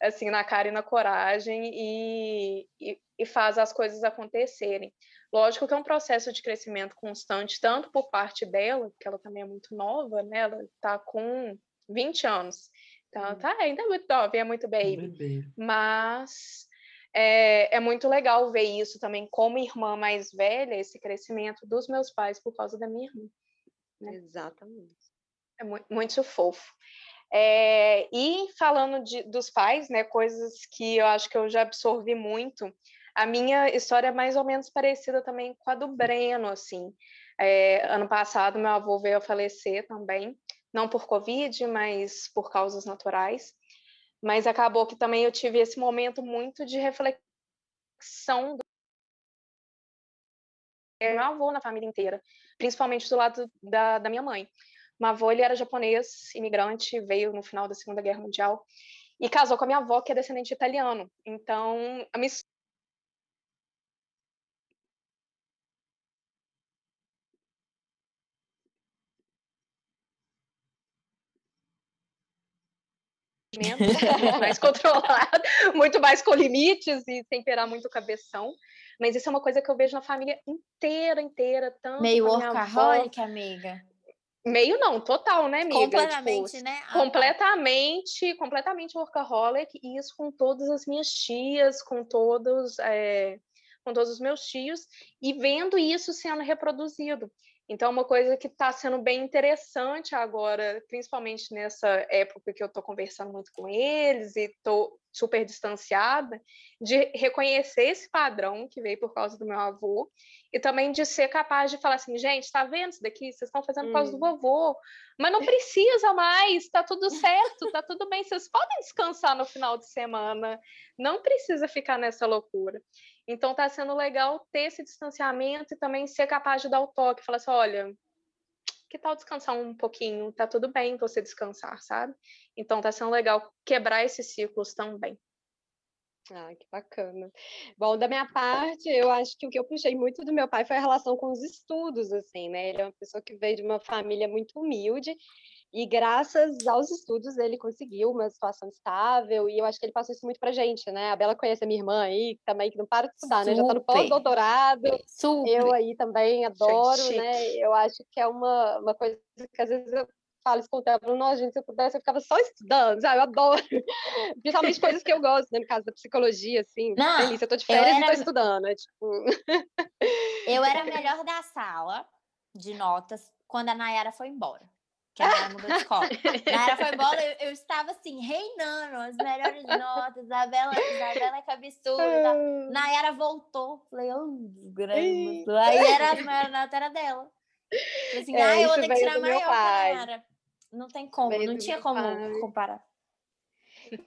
assim na cara e na coragem e, e, e faz as coisas acontecerem. Lógico que é um processo de crescimento constante, tanto por parte dela, que ela também é muito nova, né? Ela tá com 20 anos. Então, ela tá ainda muito nova, e é muito baby Bebê. mas é, é muito legal ver isso também como irmã mais velha, esse crescimento dos meus pais por causa da minha irmã. né? Exatamente. É mu- muito fofo. É, e falando de, dos pais, né, coisas que eu acho que eu já absorvi muito, a minha história é mais ou menos parecida também com a do Breno, assim. É, ano passado, meu avô veio a falecer também, não por Covid, mas por causas naturais. Mas acabou que também eu tive esse momento muito de reflexão do meu avô na família inteira, principalmente do lado da, da minha mãe. Meu avô, ele era japonês, imigrante, veio no final da Segunda Guerra Mundial e casou com a minha avó, que é descendente de italiano. Então, a minha muito mais controlado, (laughs) muito mais com limites e temperar muito o cabeção. Mas isso é uma coisa que eu vejo na família inteira, inteira, tanto Meio workaholic, amiga. Meio não, total, né, amiga? Completamente, Tipo, né? Ah, tá. completamente, completamente workaholic, e isso com todas as minhas tias, com todos, eh, com todos os meus tios, e vendo isso sendo reproduzido. Então, é uma coisa que está sendo bem interessante agora, principalmente nessa época que eu estou conversando muito com eles e estou super distanciada, de reconhecer esse padrão que veio por causa do meu avô e também de ser capaz de falar assim, gente, tá vendo isso daqui? Vocês estão fazendo por causa do Hum. vovô, mas não (laughs) precisa mais, tá tudo certo, tá tudo bem, vocês podem descansar no final de semana, não precisa ficar nessa loucura. Então tá sendo legal ter esse distanciamento e também ser capaz de dar o toque, falar assim, olha, que tal descansar um pouquinho? Tá tudo bem você descansar, sabe? Então tá sendo legal quebrar esses ciclos também. Ah, que bacana. Bom, da minha parte, eu acho que o que eu puxei muito do meu pai foi a relação com os estudos, assim, né? Ele é uma pessoa que veio de uma família muito humilde e graças aos estudos ele conseguiu uma situação estável e eu acho que ele passou isso muito pra gente, né? A Bela conhece a minha irmã aí, também que não para de estudar, né? Já tá no Super. pós-doutorado. Super. Eu aí também adoro, chique. né? Eu acho que é uma, uma coisa que às vezes eu falo isso com o falo, nossa, gente, se eu pudesse, eu ficava só estudando, sabe? Eu adoro. (laughs) Principalmente coisas que eu gosto, né? No caso da psicologia, assim. Não, delícia, eu tô de férias e tô era- estudando. É tipo. Eu era (laughs) a melhor da sala de notas quando a Nayara foi embora. Que a Nayara mudou de escola. (laughs) Nayara foi embora, eu, eu estava assim, reinando as melhores notas. Isabela, Isabela é que absurda. Nayara voltou. Falei, ô, desgrama. Aí era as melhores notas era dela. Falei assim, É, ah, eu vou ter que tirar maior a. Nayara. Não tem como, Veio não tinha como pai. comparar.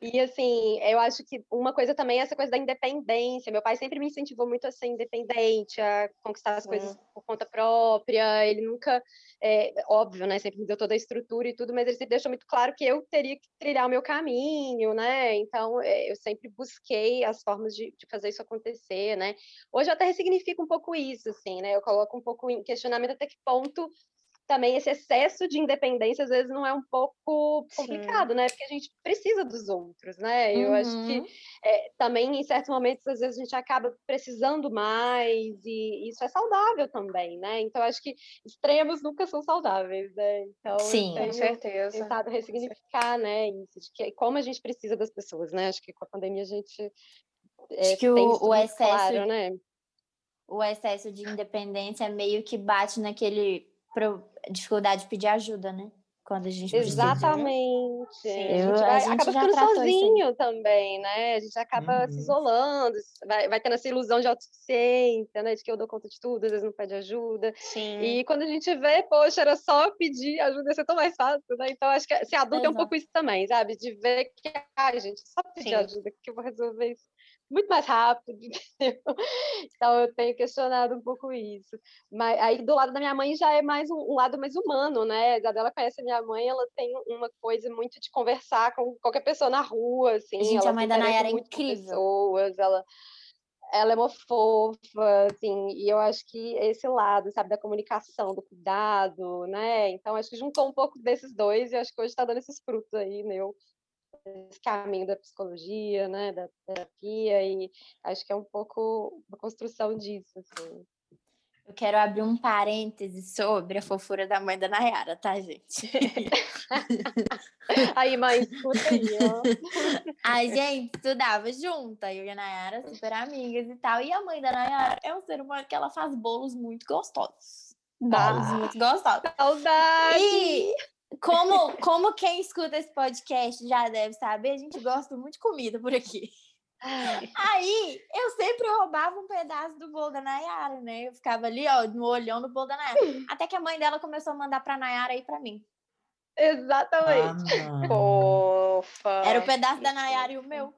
E assim, eu acho que uma coisa também é essa coisa da independência. Meu pai sempre me incentivou muito a ser independente, a conquistar as coisas por conta própria. Ele nunca, é, óbvio, né? Sempre me deu toda a estrutura e tudo, mas ele sempre deixou muito claro que eu teria que trilhar o meu caminho, né? Então, é, eu sempre busquei as formas de, de fazer isso acontecer, né? Hoje eu até ressignifico um pouco isso, assim, né? Eu coloco um pouco em questionamento até que ponto também esse excesso de independência às vezes não é um pouco complicado, Sim. né? Porque a gente precisa dos outros, né? Eu acho que uhum. é, também em certos momentos às vezes a gente acaba precisando mais e isso é saudável também, né? Então acho que extremos nunca são saudáveis, né? Então Sim, com certeza. Tentado ressignificar, né? Isso de que como a gente precisa das pessoas, né? Acho que com a pandemia a gente é, acho que o, o excesso, claro, né? O excesso de independência é meio que bate naquele dificuldade de pedir ajuda, né? Quando a gente Exatamente. Precisa. Eu, a gente, vai, a gente acaba ficando sozinho também, né? A gente acaba uhum. se isolando, vai, vai tendo essa ilusão de autossuficiência, né? De que eu dou conta de tudo, às vezes não pede ajuda. Sim. E quando a gente vê, poxa, era só pedir ajuda, ia ser tão mais fácil, né? Então, acho que ser adulto Exato. é um pouco isso também, sabe? De ver que, ai, gente, só pedir Sim. ajuda que eu vou resolver isso muito mais rápido, (laughs) entendeu? Então eu tenho questionado um pouco isso. Mas aí do lado da minha mãe já é mais um, um lado mais humano, né? A Isabela conhece a minha mãe, ela tem uma coisa muito de conversar com qualquer pessoa na rua, assim. Gente, ela a mãe da Nayara é incrível. Pessoas, ela ela é uma fofa, assim, e eu acho que esse lado, sabe, da comunicação, do cuidado, né? Então, acho que juntou um pouco desses dois e acho que hoje está dando esses frutos aí, meu, esse caminho da psicologia, né, da terapia, e acho que é um pouco uma construção disso, assim. Eu quero abrir um parêntese sobre a fofura da mãe da Nayara, tá, gente? (laughs) aí, mãe, escuta aí, ó. (laughs) A gente estudava junta, eu e a Nayara, super amigas e tal. E a mãe da Nayara é um ser humano que ela faz bolos muito gostosos. Bolos ah, muito gostosos. Saudade! E como, como quem escuta esse podcast já deve saber, a gente gosta muito de comida por aqui. Aí eu sempre roubava um pedaço do bolo da Nayara, né? Eu ficava ali, ó, no olhão do bolo da Nayara. Até que a mãe dela começou a mandar pra Nayara e pra mim. Exatamente. Ah, Fofa. Era o pedaço da Nayara e o meu.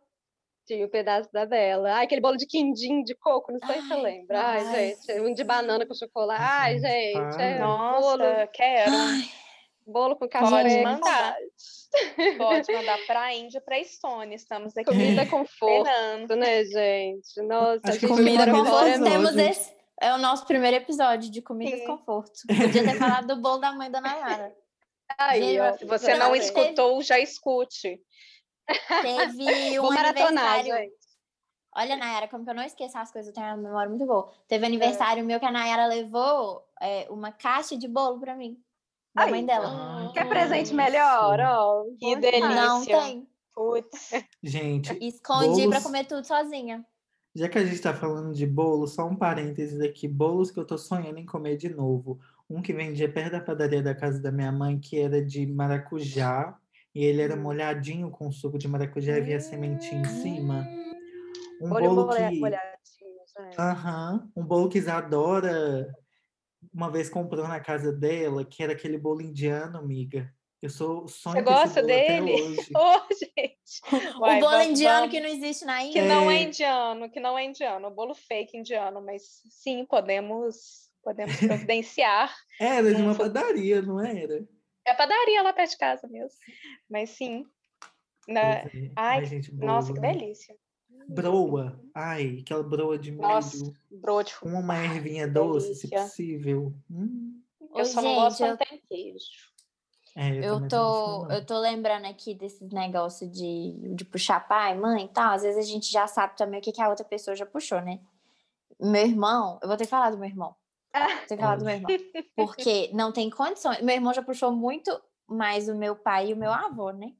Tinha o pedaço da dela. Ai, aquele bolo de quindim de coco, não sei se você lembra. Ai, Ai, gente, um de banana com chocolate. Ai, gente. É Nossa, bolo. quero. Ai. Bolo com café. Pode mandar. Pode mandar para a Índia, para a Estônia. Estamos aqui. Comida conforto, né, gente? Nossa, Acho que comida conforto. Temos esse. É o nosso primeiro episódio de comidas Sim. conforto. Podia ter (laughs) falado do bolo da mãe da Nayara. Aí, ó, se você não escutou, já escute. Teve (laughs) um aniversário. Gente. Olha, Nayara, como que eu não esqueço as coisas, eu tenho uma memória muito boa. Teve é. aniversário é. meu que a Nayara levou é, uma caixa de bolo para mim. Da mãe dela. Ah, Quer presente melhor? Oh, que delícia. Não tem. Putz. Gente. Escondi bolos... para comer tudo sozinha. Já que a gente tá falando de bolo, só um parênteses aqui. Bolos que eu tô sonhando em comer de novo. Um que vendia perto da padaria da casa da minha mãe, que era de maracujá. E ele era molhadinho com suco de maracujá e havia sementinha em cima. Um bolo que... Aham. Um bolo que Isadora uma vez comprou na casa dela, que era aquele bolo indiano, amiga. Eu sou sonho Você gosta dele? oh, (laughs) gente. (laughs) Uai, o bolo vamos, indiano vamos... que não existe na Índia. Que não é indiano, que não é indiano, o bolo fake indiano, mas sim, podemos podemos (laughs) providenciar. era de uma padaria, não era? É a padaria lá perto de casa mesmo. Mas sim. Na... É. Ai, gente, bolo, nossa, que né? delícia. Broa. Ai, aquela broa de milho. Nossa, broa de uma ervinha doce, se possível. Hum. Eu só gente, não gosto eu... tem queijo. É, eu, eu tô, eu tô lembrando aqui desses negócios de, de puxar pai, mãe e tal. Às vezes a gente já sabe também o que, que a outra pessoa já puxou, né? Meu irmão, eu vou ter que falar do meu irmão. Vou ter que falar do meu irmão. (laughs) Porque não tem condições. Meu irmão já puxou muito mais o meu pai e o meu avô, né?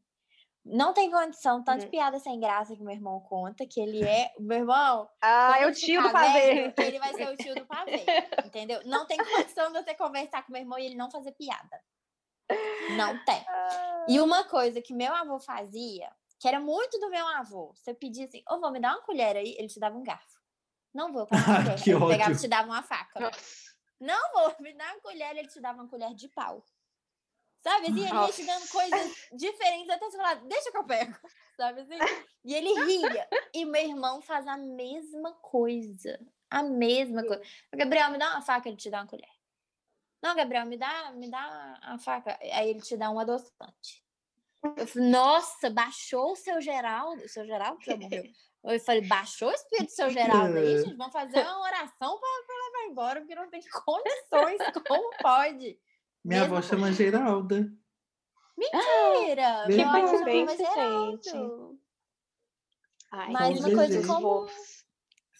Não tem condição, tanto uhum. piada sem graça que meu irmão conta, que ele é. O meu irmão. Ah, é o tio do pavê. Ele vai ser o tio do pavê. entendeu? Não tem condição de você conversar com meu irmão e ele não fazer piada. Não tem. E uma coisa que meu avô fazia, que era muito do meu avô, você pedia assim, ô, oh, vou me dar uma colher aí, ele te dava um garfo. Não vou, uma (laughs) colher. ele pegava e te dava uma faca. Nossa. Não vou, me dar uma colher, ele te dava uma colher de pau. Sabe assim, ele ia te dando coisas diferentes até você falar, deixa que eu pego. (laughs) Sabe assim? E ele ria. E meu irmão faz a mesma coisa. A mesma coisa. Gabriel, me dá uma faca, ele te dá uma colher. Não, Gabriel, me dá, me dá a faca. Aí ele te dá um adoçante. Eu falei, nossa, baixou o seu Geraldo. O seu Geraldo já morreu. Eu falei, baixou o espírito do seu Geraldo aí, (laughs) gente. Vamos fazer uma oração para levar embora, porque não tem condições. Como pode? Minha avó chama Geralda. Mentira! Que avó chamava coincidência, gente. Ai, Mas uma coisa vovos.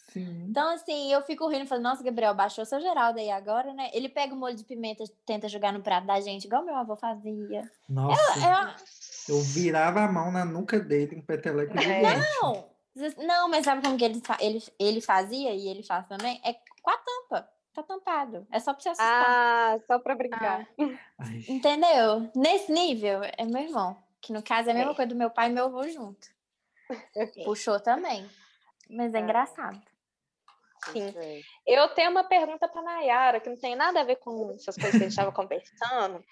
Sim. Então, assim, eu fico rindo, falando, nossa, Gabriel, baixou seu Geraldo aí agora, né? Ele pega o molho de pimenta, tenta jogar no prato da gente, igual meu avô fazia. Nossa, É, eu virava a mão na nuca dele, um peteleco É. gigante. não, não, mas sabe como que ele, ele, ele fazia e ele faz também? É com a tampa. Tá tampado. É só pra você assustar. Ah, só pra brincar. (laughs) Ai, Entendeu? Nesse nível, é meu irmão. Que no caso é a mesma É. coisa do meu pai e meu avô junto. Puxou também. Mas é É. engraçado. Sim. Eu tenho uma pergunta para Nayara, que não tem nada a ver com essas coisas que a gente estava conversando,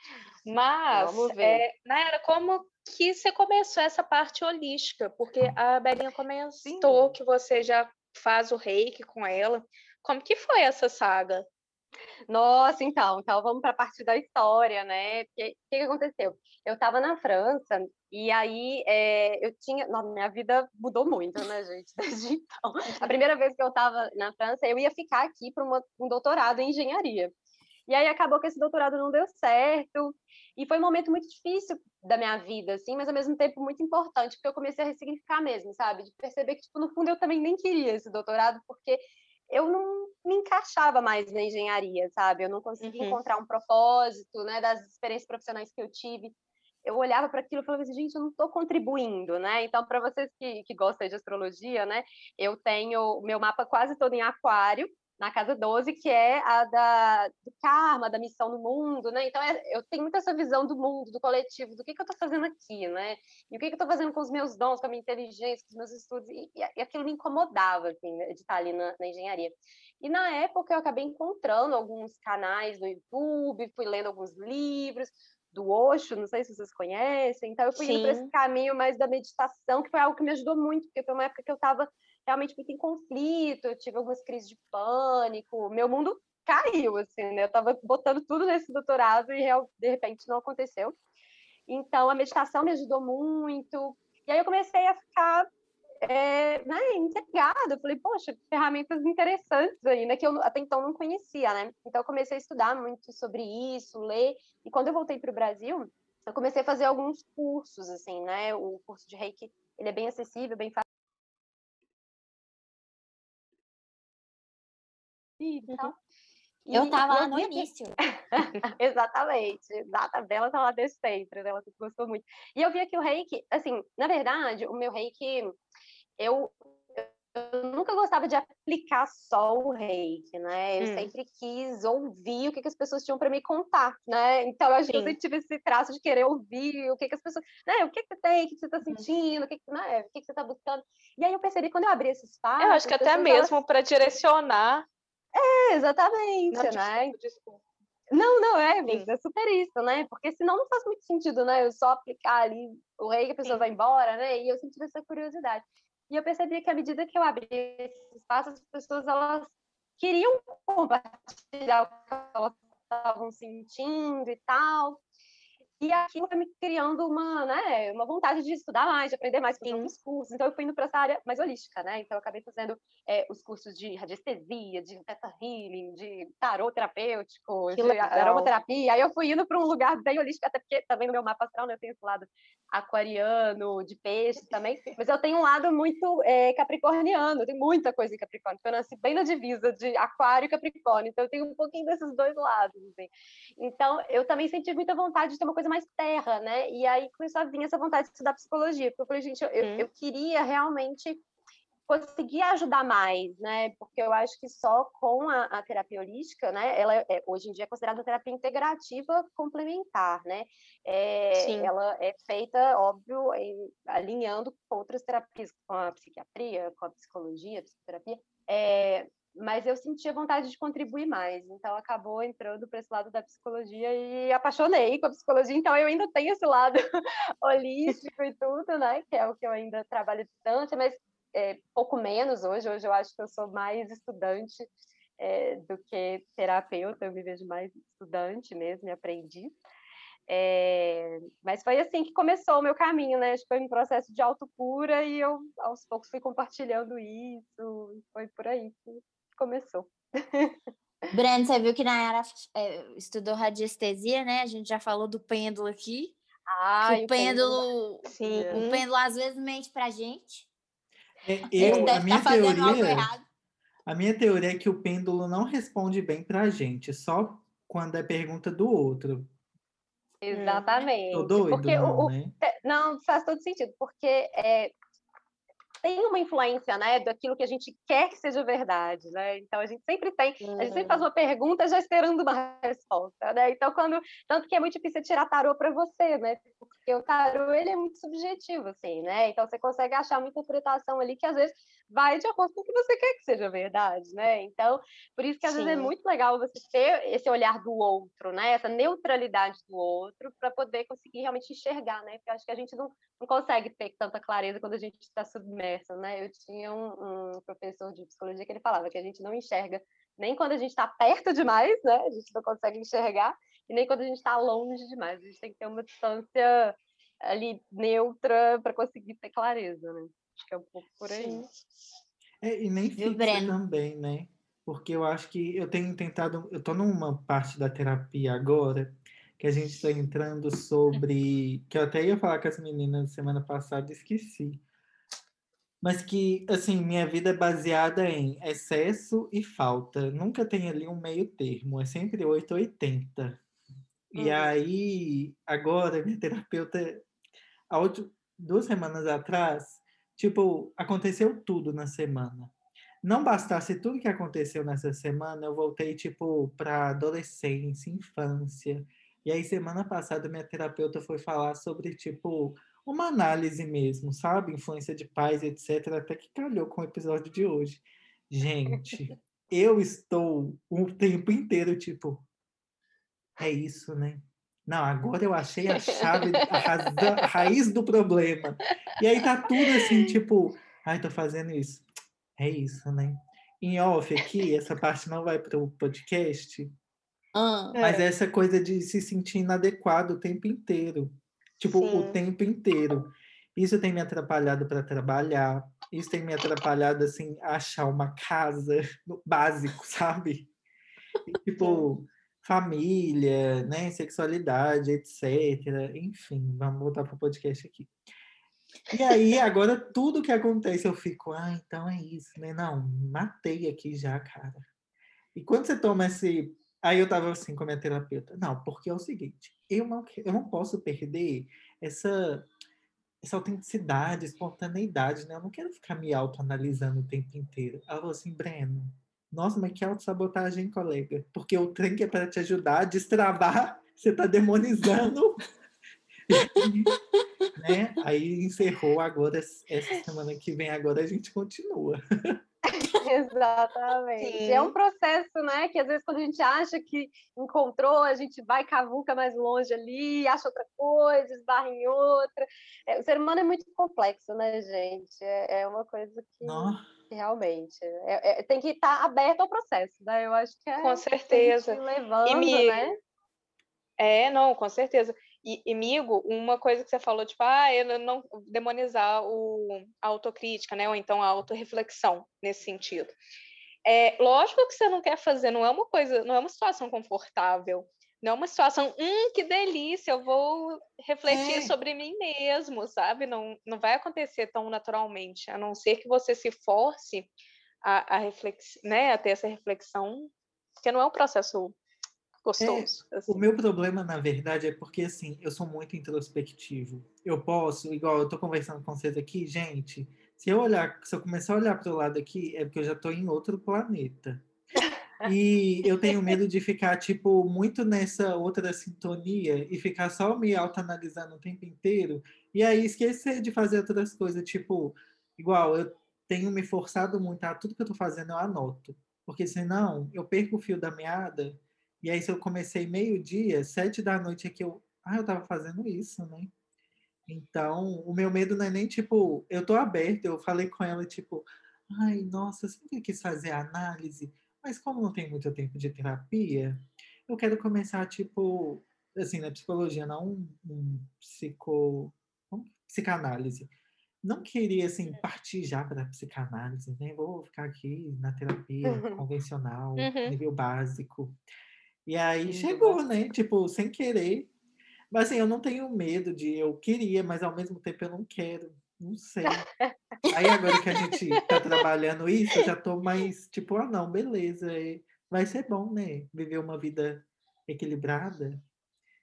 mas, Vamos ver. é, Nayara, como que você começou essa parte holística? Porque a Belinha comentou Sim. que você já faz o reiki com ela. Como que foi essa saga? Nossa, então, então vamos para a parte da história, né? O que, que aconteceu? Eu estava na França e aí é, eu tinha. Nossa, minha vida mudou muito, né, gente? (laughs) Desde então. A primeira vez que eu estava na França, eu ia ficar aqui para um doutorado em engenharia. E aí acabou que esse doutorado não deu certo. E foi um momento muito difícil da minha vida, assim, mas ao mesmo tempo muito importante, porque eu comecei a ressignificar mesmo, sabe? De perceber que, tipo, no fundo eu também nem queria esse doutorado, porque eu não me encaixava mais na engenharia, sabe? Eu não conseguia Uhum. encontrar um propósito, né, das experiências profissionais que eu tive. Eu olhava para aquilo e falava assim, gente, eu não estou contribuindo, né? Então, para vocês que, que gostam de astrologia, né, eu tenho o meu mapa quase todo em aquário, na casa 12, que é a da, do karma, da missão no mundo, né? Então, é- eu tenho muito essa visão do mundo, do coletivo, do que, que eu estou fazendo aqui, né? E o que, que eu estou fazendo com os meus dons, com a minha inteligência, com os meus estudos, e, e- aquilo me incomodava, assim, né, de estar ali na, na engenharia. E na época eu acabei encontrando alguns canais no YouTube, fui lendo alguns livros do Osho, não sei se vocês conhecem, então eu fui indo para esse Sim. caminho mais da meditação, que foi algo que me ajudou muito, porque foi uma época que eu estava realmente muito em conflito, eu tive algumas crises de pânico, meu mundo caiu, assim, né? Eu estava botando tudo nesse doutorado e de repente não aconteceu. Então a meditação me ajudou muito. E aí eu comecei a ficar é, né, intrigada. Eu falei, poxa, ferramentas interessantes aí, né? Que eu até então não conhecia, né? Então eu comecei a estudar muito sobre isso, ler. E quando eu voltei para o Brasil, eu comecei a fazer alguns cursos, assim, né? O curso de Reiki, ele é bem acessível, bem fácil. E tal. Eu E- tava e lá eu no início. (laughs) Exatamente, exata. Bela tá lá desde sempre, né? Ela sempre gostou muito. E eu via que o reiki, assim, na verdade, o meu reiki, eu, eu nunca gostava de aplicar só o reiki, né? Eu Hum. sempre quis ouvir o que, que as pessoas tinham para me contar, né? Então, eu acho que eu sempre tive esse traço de querer ouvir o que, que as pessoas, né? O que, que você tem, o que, você tá Uhum. sentindo, o que, que, né? o que, que você tá buscando. E aí eu percebi, quando eu abri esse espaço. Eu acho que até pessoas, elas- mesmo para direcionar. É, exatamente, Não, né? desculpa, desculpa. Não, não, é, Sim. é super isso, né? Porque senão não faz muito sentido, né? Eu só aplicar ali o rei que a pessoa Sim. vai embora, né? E eu senti essa curiosidade. E eu percebi que à medida que eu abri esse espaço, as pessoas elas queriam compartilhar o que elas estavam sentindo e tal. E aquilo foi me criando uma, né, uma vontade de estudar mais, de aprender mais, fazer outros cursos. Então, eu fui indo para essa área mais holística, né? Então, eu acabei fazendo é, os cursos de radiestesia, de teta healing, de tarô terapêutico, Que de legal. aromaterapia. Aí eu fui indo para um lugar bem holístico, até porque também no meu mapa astral, né, eu tenho esse lado aquariano, de peixe também. (laughs) Mas eu tenho um lado muito é, capricorniano, eu tenho muita coisa em Capricórnio, eu nasci bem na divisa de aquário e capricórnio. Então, eu tenho um pouquinho desses dois lados, assim. Então, eu também senti muita vontade de ter uma coisa mais terra, né? E aí começou a vir essa vontade de estudar psicologia, porque eu falei, gente, eu, Hum. eu queria realmente conseguir ajudar mais, né? Porque eu acho que só com a, a terapia holística, né? Ela é, hoje em dia é considerada uma terapia integrativa complementar, né? É, Sim. ela é feita, óbvio, em- alinhando com outras terapias, com a psiquiatria, com a psicologia, a psicoterapia. É, mas eu sentia vontade de contribuir mais, então acabou entrando para esse lado da psicologia e apaixonei com a psicologia, então eu ainda tenho esse lado (laughs) holístico e tudo, né, que é o que eu ainda trabalho distância, mas é, pouco menos hoje, hoje eu acho que eu sou mais estudante é, do que terapeuta, eu me vejo mais estudante mesmo, e aprendiz. É, mas foi assim que começou o meu caminho, né? Foi um processo de autocura e eu, aos poucos, fui compartilhando isso. Foi por aí que começou. Breno, você viu que na era é, estudou radiestesia, né? A gente já falou do pêndulo aqui. Ah, o pêndulo, Sim. o pêndulo às vezes mente pra gente. É, A gente eu, a deve minha estar fazendo algo teoria, errado. a minha teoria é que o pêndulo não responde bem pra gente, só quando é pergunta do outro. Exatamente. Tô doido, porque não, o, o- né? É, Não, faz todo sentido, porque é, tem uma influência, né, daquilo que a gente quer que seja verdade, né? Então a gente sempre tem, a gente sempre faz uma pergunta já esperando uma resposta, né? Então quando, tanto que é muito difícil tirar tarô para você, né? Porque o tarô ele é muito subjetivo, assim, né? Então você consegue achar uma interpretação ali que às vezes vai de acordo com o que você quer que seja verdade, né? Então por isso que às vezes é Sim. muito legal você ter esse olhar do outro, né? Essa neutralidade do outro para poder conseguir realmente enxergar, né? Porque eu acho que a gente não não consegue ter tanta clareza quando a gente está submerso, né? Eu tinha um, um professor de psicologia que ele falava que a gente não enxerga nem quando a gente está perto demais, né? A gente não consegue enxergar, e nem quando a gente está longe demais. A gente tem que ter uma distância ali neutra para conseguir ter clareza, né? Acho que é um pouco por aí. É, e nem fixa Breno? também, né? Porque eu acho que eu tenho tentado, eu tô numa parte da terapia agora que a gente está entrando sobre, que eu até ia falar com as meninas semana passada, e esqueci. Mas que, assim, minha vida é baseada em excesso e falta. Nunca tem ali um meio termo, é sempre 880. E Uhum. aí, agora, minha terapeuta, duas semanas atrás, tipo, aconteceu tudo na semana. Não bastasse tudo que aconteceu nessa semana, eu voltei, tipo, para adolescência, infância. E aí, semana passada, minha terapeuta foi falar sobre, tipo, uma análise mesmo, sabe? Influência de pais, etc. Até que calhou com o episódio de hoje. Gente, (laughs) eu estou o tempo inteiro, tipo, é isso, né? Não, agora eu achei a chave, (laughs) a, razão, a raiz do problema. E aí tá tudo assim, tipo, ai, tô fazendo isso. É isso, né? Em off aqui, essa parte não vai pro podcast, Ah, mas É. essa coisa de se sentir inadequado o tempo inteiro. Tipo, o Sim. tempo inteiro. Isso tem me atrapalhado para trabalhar. Isso tem me atrapalhado, assim, achar uma casa no básico, sabe? E, tipo, família, né? Sexualidade, etc. Enfim, vamos voltar pro podcast aqui. E aí, agora, tudo que acontece, eu fico, ah, então é isso, né? Não, matei aqui já, cara. E quando você toma esse Aí eu tava assim com a minha terapeuta, não, porque é o seguinte, eu não, eu não posso perder essa, essa autenticidade, espontaneidade, né? Eu não quero ficar me autoanalisando o tempo inteiro. Ela falou assim, Breno, nossa, mas que autossabotagem, colega. Porque o trem que é para te ajudar a destravar, (laughs) você tá demonizando. (laughs) né? Aí encerrou agora, essa semana que vem agora a gente continua. (laughs) Exatamente. É um Sim. processo, né? Que às vezes quando a gente acha que encontrou, a gente vai cavuca mais longe ali, acha outra coisa, esbarra em outra. É, o ser humano é muito complexo, né, gente? É, é uma coisa que, Nó. Realmente é- é- tem que estar aberto ao processo, né? Eu acho que é Com certeza. levando, me- né? É, não, com certeza. E, e, amigo, uma coisa que você falou, tipo, ah, eu não demonizar o, a autocrítica, né? Ou então a autorreflexão nesse sentido. É, lógico que você não quer fazer, não é uma coisa, não é uma situação confortável. Não é uma situação, hum, que delícia, eu vou refletir É. sobre mim mesmo, sabe? Não, não vai acontecer tão naturalmente, a não ser que você se force a, a, reflex, né, a ter essa reflexão, porque não é um processo gostoso. assim. O meu problema, na verdade, é porque, assim, eu sou muito introspectivo. Eu posso, igual eu tô conversando com vocês aqui, gente, se eu olhar, se eu começar a olhar para o lado aqui, é porque eu já tô em outro planeta. E eu tenho medo de ficar, tipo, muito nessa outra sintonia e ficar só me autoanalisando o tempo inteiro e aí esquecer de fazer outras coisas, tipo, igual, eu tenho me forçado muito a tudo que eu tô fazendo eu anoto. porque senão eu perco o fio da meada. E aí, se eu comecei meio-dia, sete da noite é que eu. Ah, eu tava fazendo isso, né? Então, o meu medo não é nem tipo, eu tô aberta, eu falei com ela, tipo, ai, nossa, eu sempre quis fazer análise, mas como não tem muito tempo de terapia, eu quero começar, tipo, assim, na psicologia, não um, um psico, um psicanálise. Não queria, assim, partir já para psicanálise, né? Vou ficar aqui na terapia convencional, Uhum. nível básico. E aí chegou, né? Tipo, sem querer. Mas assim, eu não tenho medo de eu queria, mas ao mesmo tempo eu não quero. Não sei. Aí agora que a gente tá trabalhando isso, eu já tô mais tipo, ah, não, beleza. é- Vai ser bom, né? Viver uma vida equilibrada.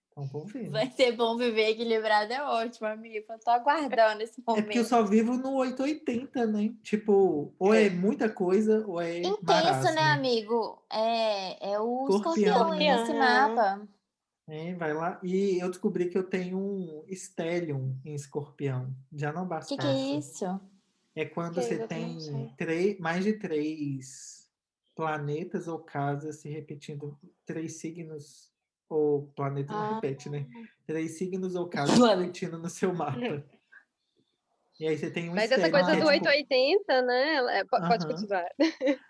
Então vamos ver. né? Vai ser bom viver equilibrado, é ótimo, amigo. Eu tô aguardando esse É porque eu momento. só vivo no 880, né? Tipo, ou é muita coisa, ou é Intenso, marasmo. né, amigo? É, é o Escorpião, escorpião aí né? nesse mapa. É, vai lá. E eu descobri que eu tenho um Stellium em escorpião. Já não O que, que é isso? É quando Que você também não tem três, mais de três planetas ou casas se repetindo, três signos, ou planeta não Ah. repete, né? Três signos ou (laughs) casas se repetindo no seu mapa. (laughs) E aí você tem um Mas essa coisa é do tipo- 880, né? ela- é, po- Pode Aham. continuar.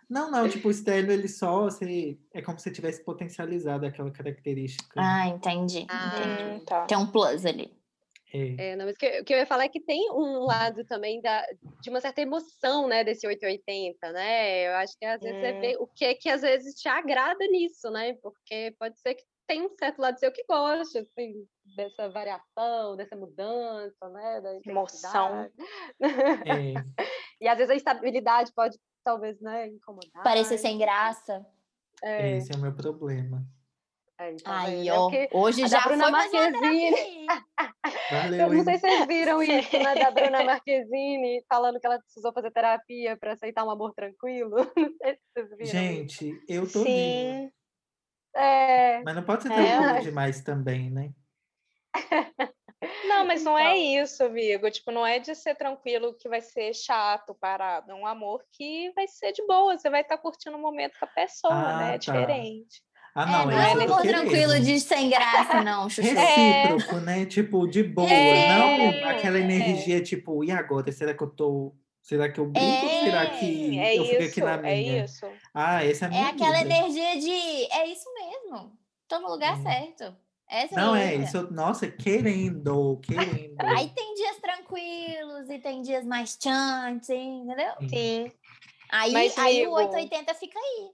Não, não, tipo, o estéreo, ele só, você, é como se tivesse potencializado aquela característica. Ah, entendi. Ah. entendi. Tá. Tem um plus ali. É. É, não, mas o que, que eu ia falar é que tem um lado também da, de uma certa emoção, né, desse 880, né? Eu acho que às vezes você Hum. vê o que é que às vezes te agrada nisso, né? Porque pode ser que tem um certo lado seu que gosta, assim, dessa variação, dessa mudança, né? Da Emoção. É, (laughs) E às vezes a estabilidade pode, talvez, né, incomodar. Parecer sem graça. É, esse é o meu problema. é, tá Aí, vendo? É ó. porque Hoje já foi Bruna mais uma Marquezine-. Valeu, Eu não sei se vocês viram (laughs) isso, né, da Bruna Marquezine, falando que ela precisou fazer terapia para aceitar um amor tranquilo. (laughs) Não sei se vocês viram. isso. Gente, eu tô. Sim. É, Mas não pode ser É. tranquilo demais também, né? (laughs) Não, mas não é Então. isso, Vigo. Tipo, não é de ser tranquilo que vai ser chato, parado. É um amor que vai ser de boa. Você vai estar curtindo o momento com a pessoa, Ah, né? É tá. diferente. Ah, É, não, não é é isso um amor tranquilo de sem graça, não, Chuchu. (laughs) Recíproco, né? Tipo, de boa. É. Não aquela energia, tipo, e agora? Será que eu tô. Será que eu brinco ou será É, que é eu fico aqui isso, na é minha? isso. Ah, essa é a É minha aquela vida. energia de. É isso mesmo. Tô no lugar Hum. certo. Essa Não, é, é isso. Nossa, querendo, querendo. Aí tem dias tranquilos e tem dias mais chantes, entendeu? Sim. Aí, Mas, aí amigo, o 880 fica aí.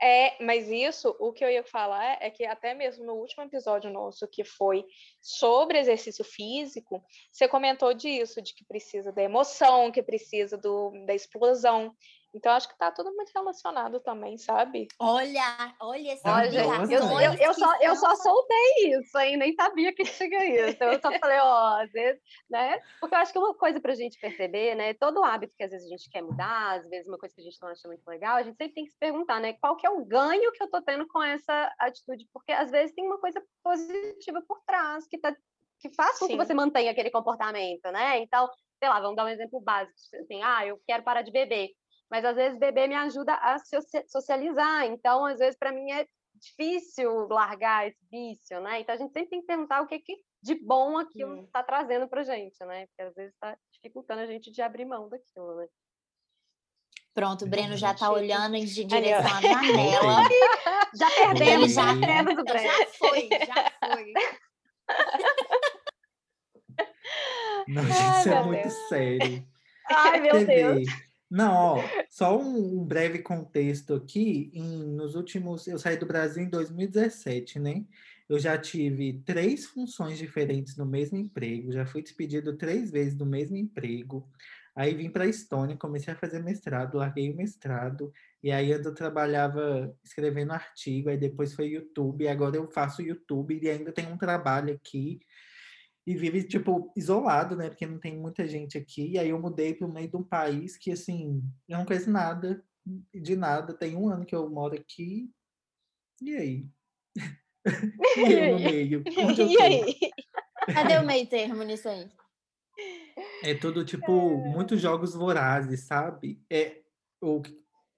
É, mas isso, o que eu ia falar é que até mesmo no último episódio nosso, que foi sobre exercício físico, você comentou disso, de que precisa da emoção, que precisa do, da explosão. Então, acho que tá tudo muito relacionado também, sabe? Olha, olha essa Olha, eu, eu, eu só, eu só soltei isso, hein? Nem sabia que tinha isso. Eu só falei, ó, às vezes, né? Porque eu acho que uma coisa pra gente perceber, né? Todo hábito que às vezes a gente quer mudar, às vezes uma coisa que a gente não acha muito legal, a gente sempre tem que se perguntar, né? Qual que é o ganho que eu tô tendo com essa atitude? Porque às vezes tem uma coisa positiva por trás, que, tá, que faz com que você mantenha aquele comportamento, né? Então, sei lá, vamos dar um exemplo básico, assim, ah, eu quero parar de beber. Mas às vezes beber me ajuda a socia- socializar. Então, às vezes, para mim é difícil largar esse vício, né? Então a gente sempre tem que perguntar o que, que de bom aquilo Hum. está trazendo pra gente, né? Porque às vezes está dificultando a gente de abrir mão daquilo, né? Pronto, o Breno já tá Chique. olhando em direção à (laughs) janela. Já perdemos, já- perdemos o Breno. já foi, já foi. Não, (laughs) Ai, isso é muito Deus. sério. Ai, meu Você Deus. Não, ó, só um, um breve contexto aqui. Em, nos últimos, eu saí do Brasil em 2017, né? Eu já tive três funções diferentes no mesmo emprego, já fui despedido três vezes do mesmo emprego. Aí vim para a Estônia, comecei a fazer mestrado, larguei o mestrado, e aí eu trabalhava escrevendo artigo, aí depois foi YouTube, agora eu faço YouTube e ainda tenho um trabalho aqui e vive, tipo, isolado, né? Porque não tem muita gente aqui. E aí eu mudei para o meio de um país que, assim, eu não conheço nada, de nada. Tem um ano que eu moro aqui. E aí? (laughs) e eu no meio? (laughs) Onde eu E aí? Cadê o meio termo nisso aí? É tudo, tipo, muitos jogos vorazes, sabe? É, o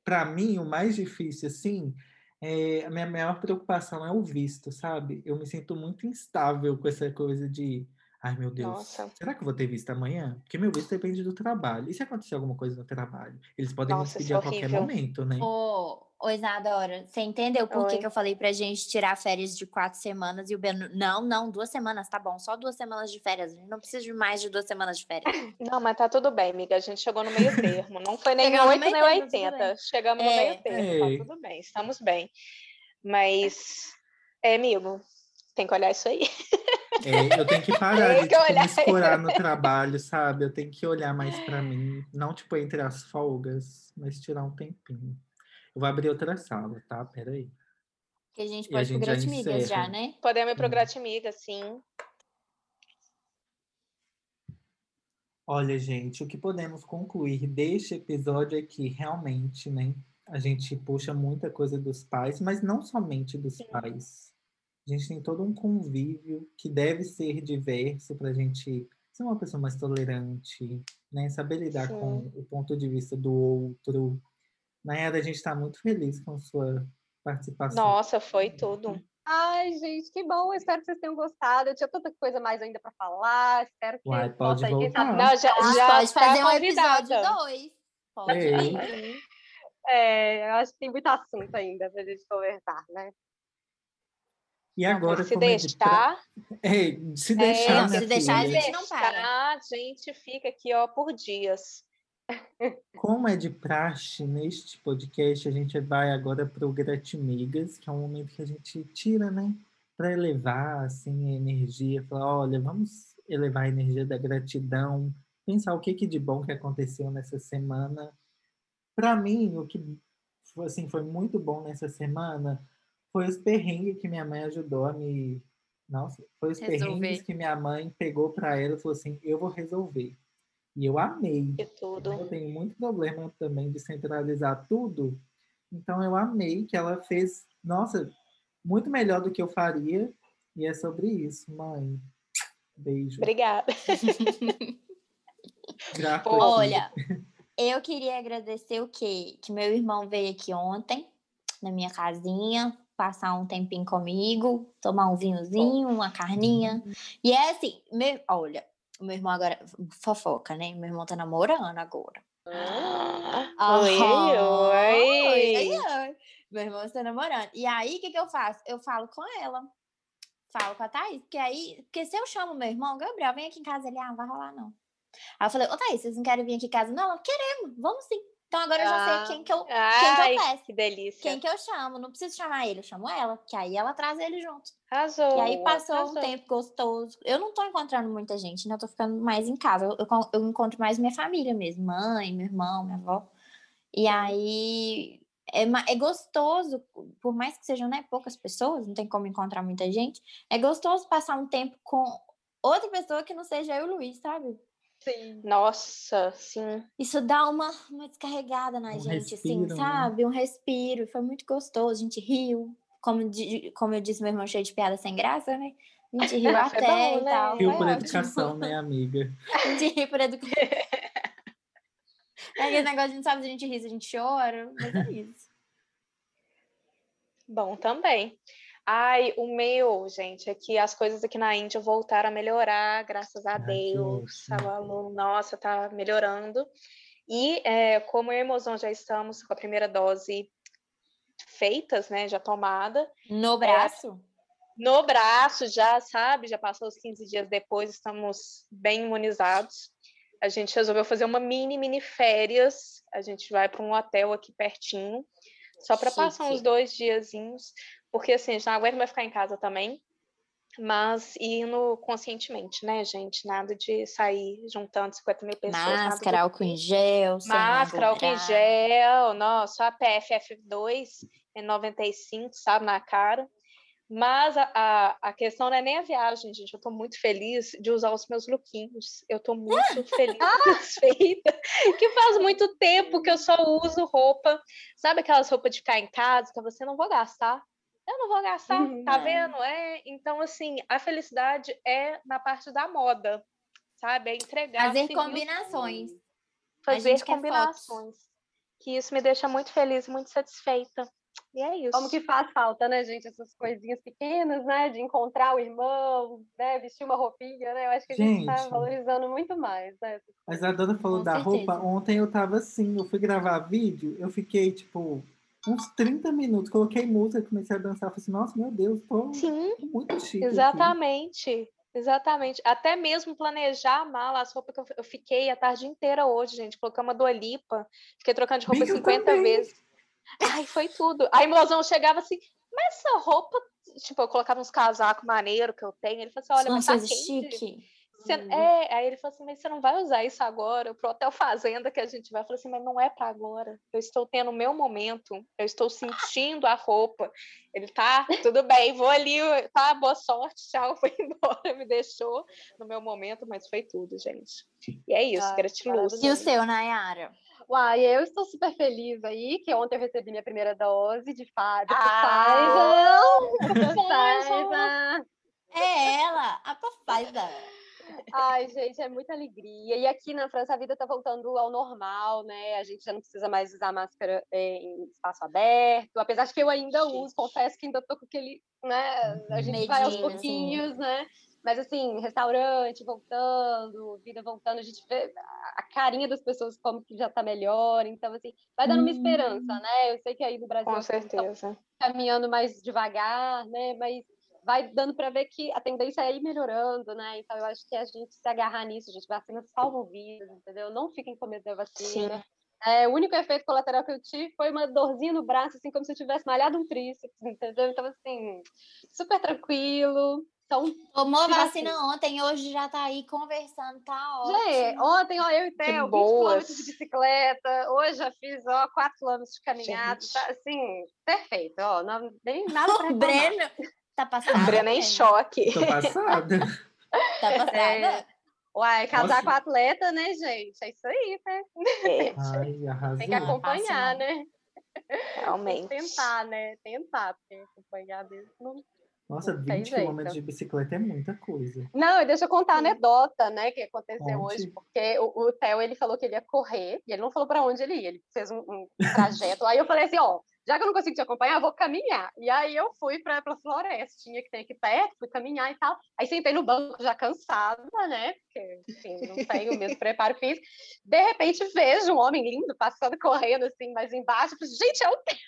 para mim, o mais difícil, assim, é, a minha maior preocupação é o visto, sabe? Eu me sinto muito instável com essa coisa de Ai, meu Deus. Nossa. Será que eu vou ter visto amanhã? Porque meu visto depende do trabalho. E se acontecer alguma coisa no trabalho? Eles podem me Nossa, isso despedir é a qualquer momento, né? Ô, ô Isadora, você entendeu por que, que eu falei pra gente tirar férias de quatro semanas e o Beno. Não, não, duas semanas, tá bom. Só duas semanas de férias. A gente não precisa de mais de duas semanas de férias. Não, mas tá tudo bem, amiga. A gente chegou no meio termo. Não foi nem Chegamos no 8 meio nem termo, tudo 80. Chegamos no É. meio termo. É. Tá tudo bem, estamos bem. Mas, é, amigo, tem que olhar isso aí. (laughs) É, eu tenho que (laughs) parar Tem de que tipo, me escorar no trabalho, sabe? Eu tenho que olhar mais pra mim. Não, tipo, entre as folgas, mas tirar um tempinho. Eu vou abrir outra sala, tá? Peraí. Que a gente a pode ir gente pro já Gratimigas já, encerra. né? Podemos ir pro Hum. Gratimiga, sim. Olha, gente, o que podemos concluir deste episódio é que realmente, né, a gente puxa muita coisa dos pais, mas não somente dos Sim. pais. A gente tem todo um convívio que deve ser diverso para a gente ser uma pessoa mais tolerante, né, saber lidar com o ponto de vista do outro. Nayara, a gente está muito feliz com a sua participação. Nossa, foi tudo. Ai, gente, que bom. Espero que vocês tenham gostado. Eu tinha tanta coisa mais ainda para falar. Espero que Uai, pode possa- voltar. Não, já, A gente já pode tá fazer um convidada. episódio dois. Pode vir. É, eu acho que tem muito assunto ainda pra gente conversar, né? E agora, se como é de pra- deixar, É, se deixar, se deixar, a filha. gente não para. deixar, a gente fica aqui, ó, por dias. Como é de praxe neste podcast, a gente vai agora para o Gratimigas, que é um momento que a gente tira, né? Para elevar assim, a energia, falar, olha, vamos elevar a energia da gratidão, pensar o que, que de bom que aconteceu nessa semana. Para mim, o que foi, assim, foi muito bom nessa semana foi os perrengues que minha mãe ajudou a me. Nossa, foi os Resolver. perrengues que minha mãe pegou para ela e falou assim: eu vou resolver. E eu amei. Tudo. Eu tenho muito problema também de centralizar tudo. Então eu amei que ela fez, nossa, muito melhor do que eu faria. E é sobre isso, mãe. Beijo. Obrigada. (laughs) Olha, (laughs) eu queria agradecer o quê? Que meu irmão veio aqui ontem, na minha casinha, passar um tempinho comigo, tomar um vinhozinho, uma carninha. E é assim, meu, olha, o meu irmão agora, fofoca, né? Meu irmão tá namorando agora. Ah, Oi, oi. oi, oi. Meu irmão está namorando. E aí, o que, que eu faço? Eu falo com ela. Falo com a Thaís. Porque aí, porque se eu chamo meu irmão, Gabriel, vem aqui em casa, ele, ah, não vai rolar não. Aí eu falei, ô Thaís, vocês não querem vir aqui em casa? Não, ela, queremos, vamos sim. Então agora eu já Ah, sei quem que eu, quem que Ai, eu peço. que delícia. Quem que eu chamo? Não preciso chamar ele, eu chamo ela, que aí ela traz ele junto. Arrasou. E aí passou um arrasou. tempo gostoso. Eu não tô encontrando muita gente, né? Eu tô ficando mais em casa. Eu, eu, eu encontro mais minha família mesmo, mãe, meu irmão, minha avó. E aí é, é gostoso, por mais que sejam né, poucas pessoas, não tem como encontrar muita gente. É gostoso passar um tempo com outra pessoa que não seja eu e o Luiz, sabe? Sim. Nossa, sim. Isso dá uma, uma descarregada na Um gente, assim, respiro, né? sabe? Um respiro. Foi muito gostoso. A gente riu. Como, como eu disse, meu irmão cheio de piada sem graça, né? A gente riu (laughs) Ah, até bom, e né? tal. Rio foi por ótimo. educação, né, amiga? (laughs) A gente ri por educação. É aquele negócio, a gente sabe se a gente ri, se a gente chora, mas é isso. Bom, também. Ai, o meu, gente, é que as coisas aqui na Índia voltaram a melhorar, graças a Ai, Deus. nossa, tá melhorando. E é, como eu e o Mozão já estamos com a primeira dose feitas, né, já tomada, No braço? no braço já, sabe? Já passou os 15 dias depois, estamos bem imunizados. A gente resolveu fazer uma mini, mini férias. A gente vai para um hotel aqui pertinho, só para passar uns dois diazinhos, porque assim, a gente não aguenta mais ficar em casa também. Mas indo conscientemente, né, gente? Nada de sair juntando 50 mil pessoas. Máscara, álcool em gel, Máscara, álcool em gel, nossa, a PFF2 é 95, sabe, na cara. Mas a, a, a questão não é nem a viagem, gente. Eu tô muito feliz de usar os meus lookinhos. Eu tô muito (laughs) feliz satisfeita. Que faz muito tempo que eu só uso roupa. Sabe aquelas roupas de ficar em casa que você não vou gastar? Eu não vou gastar, Uhum. (laughs) tá É. vendo? É, então assim, a felicidade é na parte da moda, sabe? É entregar Fazer combinações. fazer combinações. que isso me deixa muito feliz e muito satisfeita. E é isso. Como que faz falta, né, gente? Essas coisinhas pequenas, né? De encontrar o irmão, né? Vestir uma roupinha, né? Eu acho que a gente, está Gente. valorizando muito mais, né? A Isadora falou Com da roupa. certeza. Ontem eu tava assim, eu fui gravar vídeo, eu fiquei, tipo, uns 30 minutos, coloquei música, comecei a dançar, falei assim, nossa, meu Deus, tô Sim, muito chique. aqui." exatamente. Exatamente. Até mesmo planejar a mala, as roupas que eu, fiquei a tarde inteira hoje, gente. Coloquei uma Dualipa, fiquei trocando de roupa eu 50 também. vezes. Ai, foi tudo. Aí o mozão chegava assim, mas essa roupa, tipo, eu colocava uns casacos maneiro que eu tenho. Ele falou assim: olha, mas tá quente. chique. Você- Uhum. É, aí ele falou assim, mas você não vai usar isso agora, pro Hotel Fazenda que a gente vai. Eu falei assim, mas não é para agora. Eu estou tendo o meu momento, eu estou sentindo a roupa. Ele tá, tudo bem, vou ali, tá, boa sorte, tchau, (laughs) foi embora, me deixou no meu momento, mas foi tudo, gente. E é isso, Ai, gratiluz. E o seu, Nayara? Uai, eu estou super feliz aí, que ontem eu recebi minha primeira dose de fa- de Ah. Pfizer. Pfizer. É ela, a Pfizer. Ai, gente, é muita alegria. E aqui na França a vida está voltando ao normal, né? A gente já não precisa mais usar máscara eh, em espaço aberto. Apesar de que eu ainda Gente. uso, confesso que ainda tô com aquele, né? A gente vai aos assim. pouquinhos, né? Mas assim, restaurante voltando, vida voltando, a gente vê a carinha das pessoas como que já tá melhor. Então, assim, vai dando uma esperança, né? Eu sei que aí no Brasil Com certeza. caminhando mais devagar, né? Mas vai dando para ver que a tendência é ir melhorando, né? Então eu acho que a gente se agarrar nisso, gente, vacina salva vidas, entendeu? Não fiquem com medo da vacina. É, o único efeito colateral que eu tive foi uma dorzinha no braço, assim, como se eu tivesse malhado um tríceps, entendeu? Então, assim, super tranquilo. Então, Tomou vacina vacina. ontem, hoje já tá aí conversando, tá ótimo. gente, ontem, ó, eu e Theo, 20 boas. quilômetros de bicicleta, hoje já fiz, ó, 4 quilômetros de caminhada, tá, assim, perfeito, ó, não, nem nada pra (laughs) O reclamar. Breno tá passado. Brena em choque. Tô passada. (laughs) Tá passada? É. Uai, casar Nossa. com atleta, né, gente? É isso aí, né? É, Ai, arrasou. Tem que Não, acompanhar, né? Realmente. tentar, né? Tentar, porque acompanhar mesmo não. Nossa, Não tem 20 km jeito. de bicicleta é muita coisa. Não, e deixa eu contar a anedota, né, que aconteceu Conte. hoje, porque o, o Theo, ele falou que ele ia correr, e ele não falou para onde ele ia, ele fez um, um trajeto. aí eu falei assim, ó, já que eu não consigo te acompanhar, vou caminhar. E aí eu fui para a florestinha que tem aqui perto, fui caminhar e tal. Aí sentei no banco já cansada, né, porque, enfim, não tenho o mesmo (laughs) preparo físico. De repente vejo um homem lindo passando, correndo assim, mais embaixo, falei, gente, é o Theo!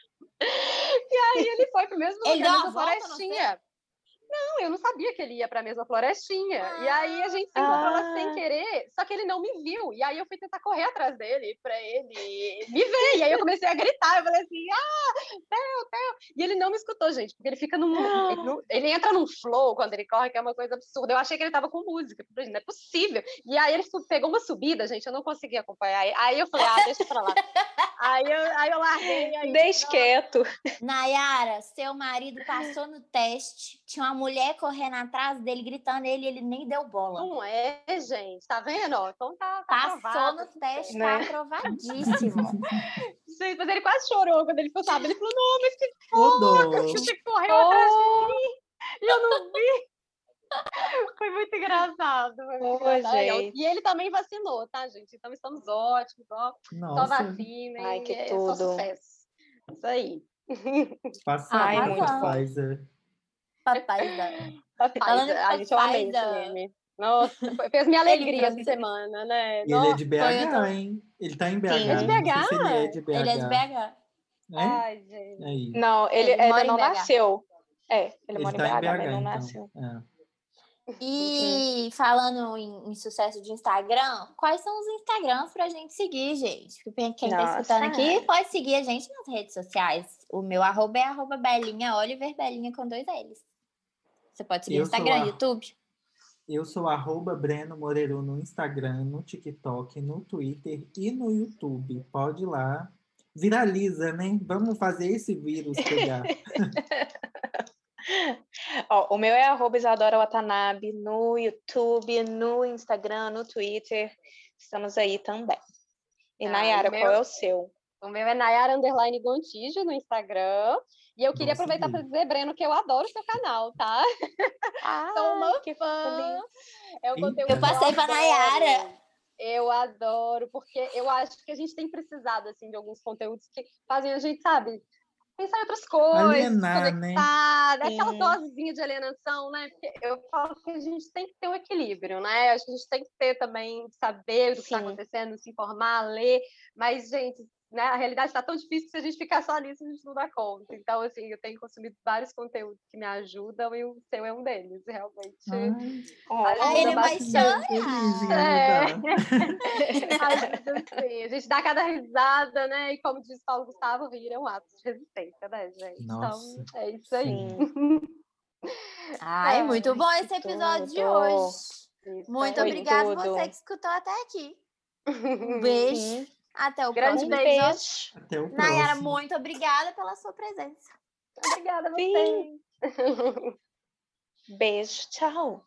(laughs) E aí ele foi pro mesmo Ele deu lugar, uma mesma volta, não eu não sabia que ele ia para a mesma florestinha. E aí a gente se encontrou lá sem Ah. querer, só que ele não me viu. E aí eu fui tentar correr atrás dele para ele me ver. E aí eu comecei a gritar, eu falei assim: "Ah, Theo, Theo". E ele não me escutou, gente, porque ele fica num ele, não- ele entra num flow quando ele corre, que é uma coisa absurda. Eu achei que ele tava com música, eu falei, não é possível. E aí ele pegou uma subida, gente, eu não consegui acompanhar. Aí eu falei: "Ah, deixa pra lá". aí eu aí eu larguei aí Deixe não, quieto. Nayara, seu marido passou no teste, tinha uma mulher correndo atrás dele, gritando ele, ele nem deu bola. Não é, gente. Tá vendo? Então tá, tá Passou aprovado, no teste, né? tá aprovadíssimo. (laughs) Gente, mas ele quase chorou quando ele ficou sabendo. Ele falou, não, mas que Ô, dó. você correu atrás de mim e eu não vi. (laughs) Foi muito engraçado. Foi muito Ô, engraçado. E ele também vacinou, tá, gente? Então estamos ótimos, ó. Só Nossa, vacina Ai, que é só tudo. sucesso. Isso aí. passada Ai, com muito a Pfizer. Papai da... Papai, em a gente eu amei esse meme. Nossa, foi- fez minha alegria essa semana, né? Ele é Nossa, de foi eu BH, tô- hein? Ele tá em BH. Sim. É de não se ele é BH? de BH. Ele é de BH. É? Ai, gente. Aí. Não, ele, Ele em não BH. nasceu. É, ele, Ele mora tá em BH, mas não então. nasceu. É. E falando em, em sucesso de Instagram, quais são os Instagrams pra gente seguir, gente? Porque Quem tá escutando aqui é. pode seguir a gente nas redes sociais. O meu arroba é arroba Belinha Oliver, Belinha com dois L's. Você pode seguir no Instagram, a- YouTube. Eu sou arroba Breno Moreiro no Instagram, no TikTok, no Twitter e no YouTube. Pode ir lá. Viraliza, né? Vamos fazer esse vírus pegar. (laughs) Ó, o meu é arroba Isadora Watanabe no YouTube, no Instagram, no Twitter. Estamos aí também. E Ah, Nayara, o qual meu- é o seu? O meu é Nayara Underline Gontijo no Instagram. E eu queria Vou aproveitar para dizer, Breno, que eu adoro o seu canal, tá? Ah, (laughs) Sou uma que fã. É um Eita. conteúdo Eu passei adoro. Nayara. Eu adoro, porque eu acho que a gente tem precisado assim de alguns conteúdos que fazem a gente, sabe, pensar em outras coisas, Alienar, né? conectar, né? aquela Sim. dosezinha de alienação, né? Porque eu falo que a gente tem que ter um equilíbrio, né? Acho que a gente tem que ter também, saber do que está acontecendo, se informar, ler, mas, gente, né, a realidade está tão difícil que se a gente ficar só nisso, a gente não dá conta. Então, assim, eu tenho consumido vários conteúdos que me ajudam e o seu é um deles, realmente. Ai, Ajuda ele vai chorar. É. (laughs) (laughs) Ajuda sim. A gente dá cada risada, né? E como diz Paulo Gustavo, rir é um ato de resistência, né, gente? Nossa, então, é isso aí. (laughs) Ai, Ai, muito bom esse episódio de tudo. hoje. Isso Muito obrigada você que escutou até aqui. Um beijo. Até o Grande próximo Um episódio. beijo. Até o Nayara, próximo. muito obrigada pela sua presença. Obrigada a Sim. vocês. Beijo. Tchau.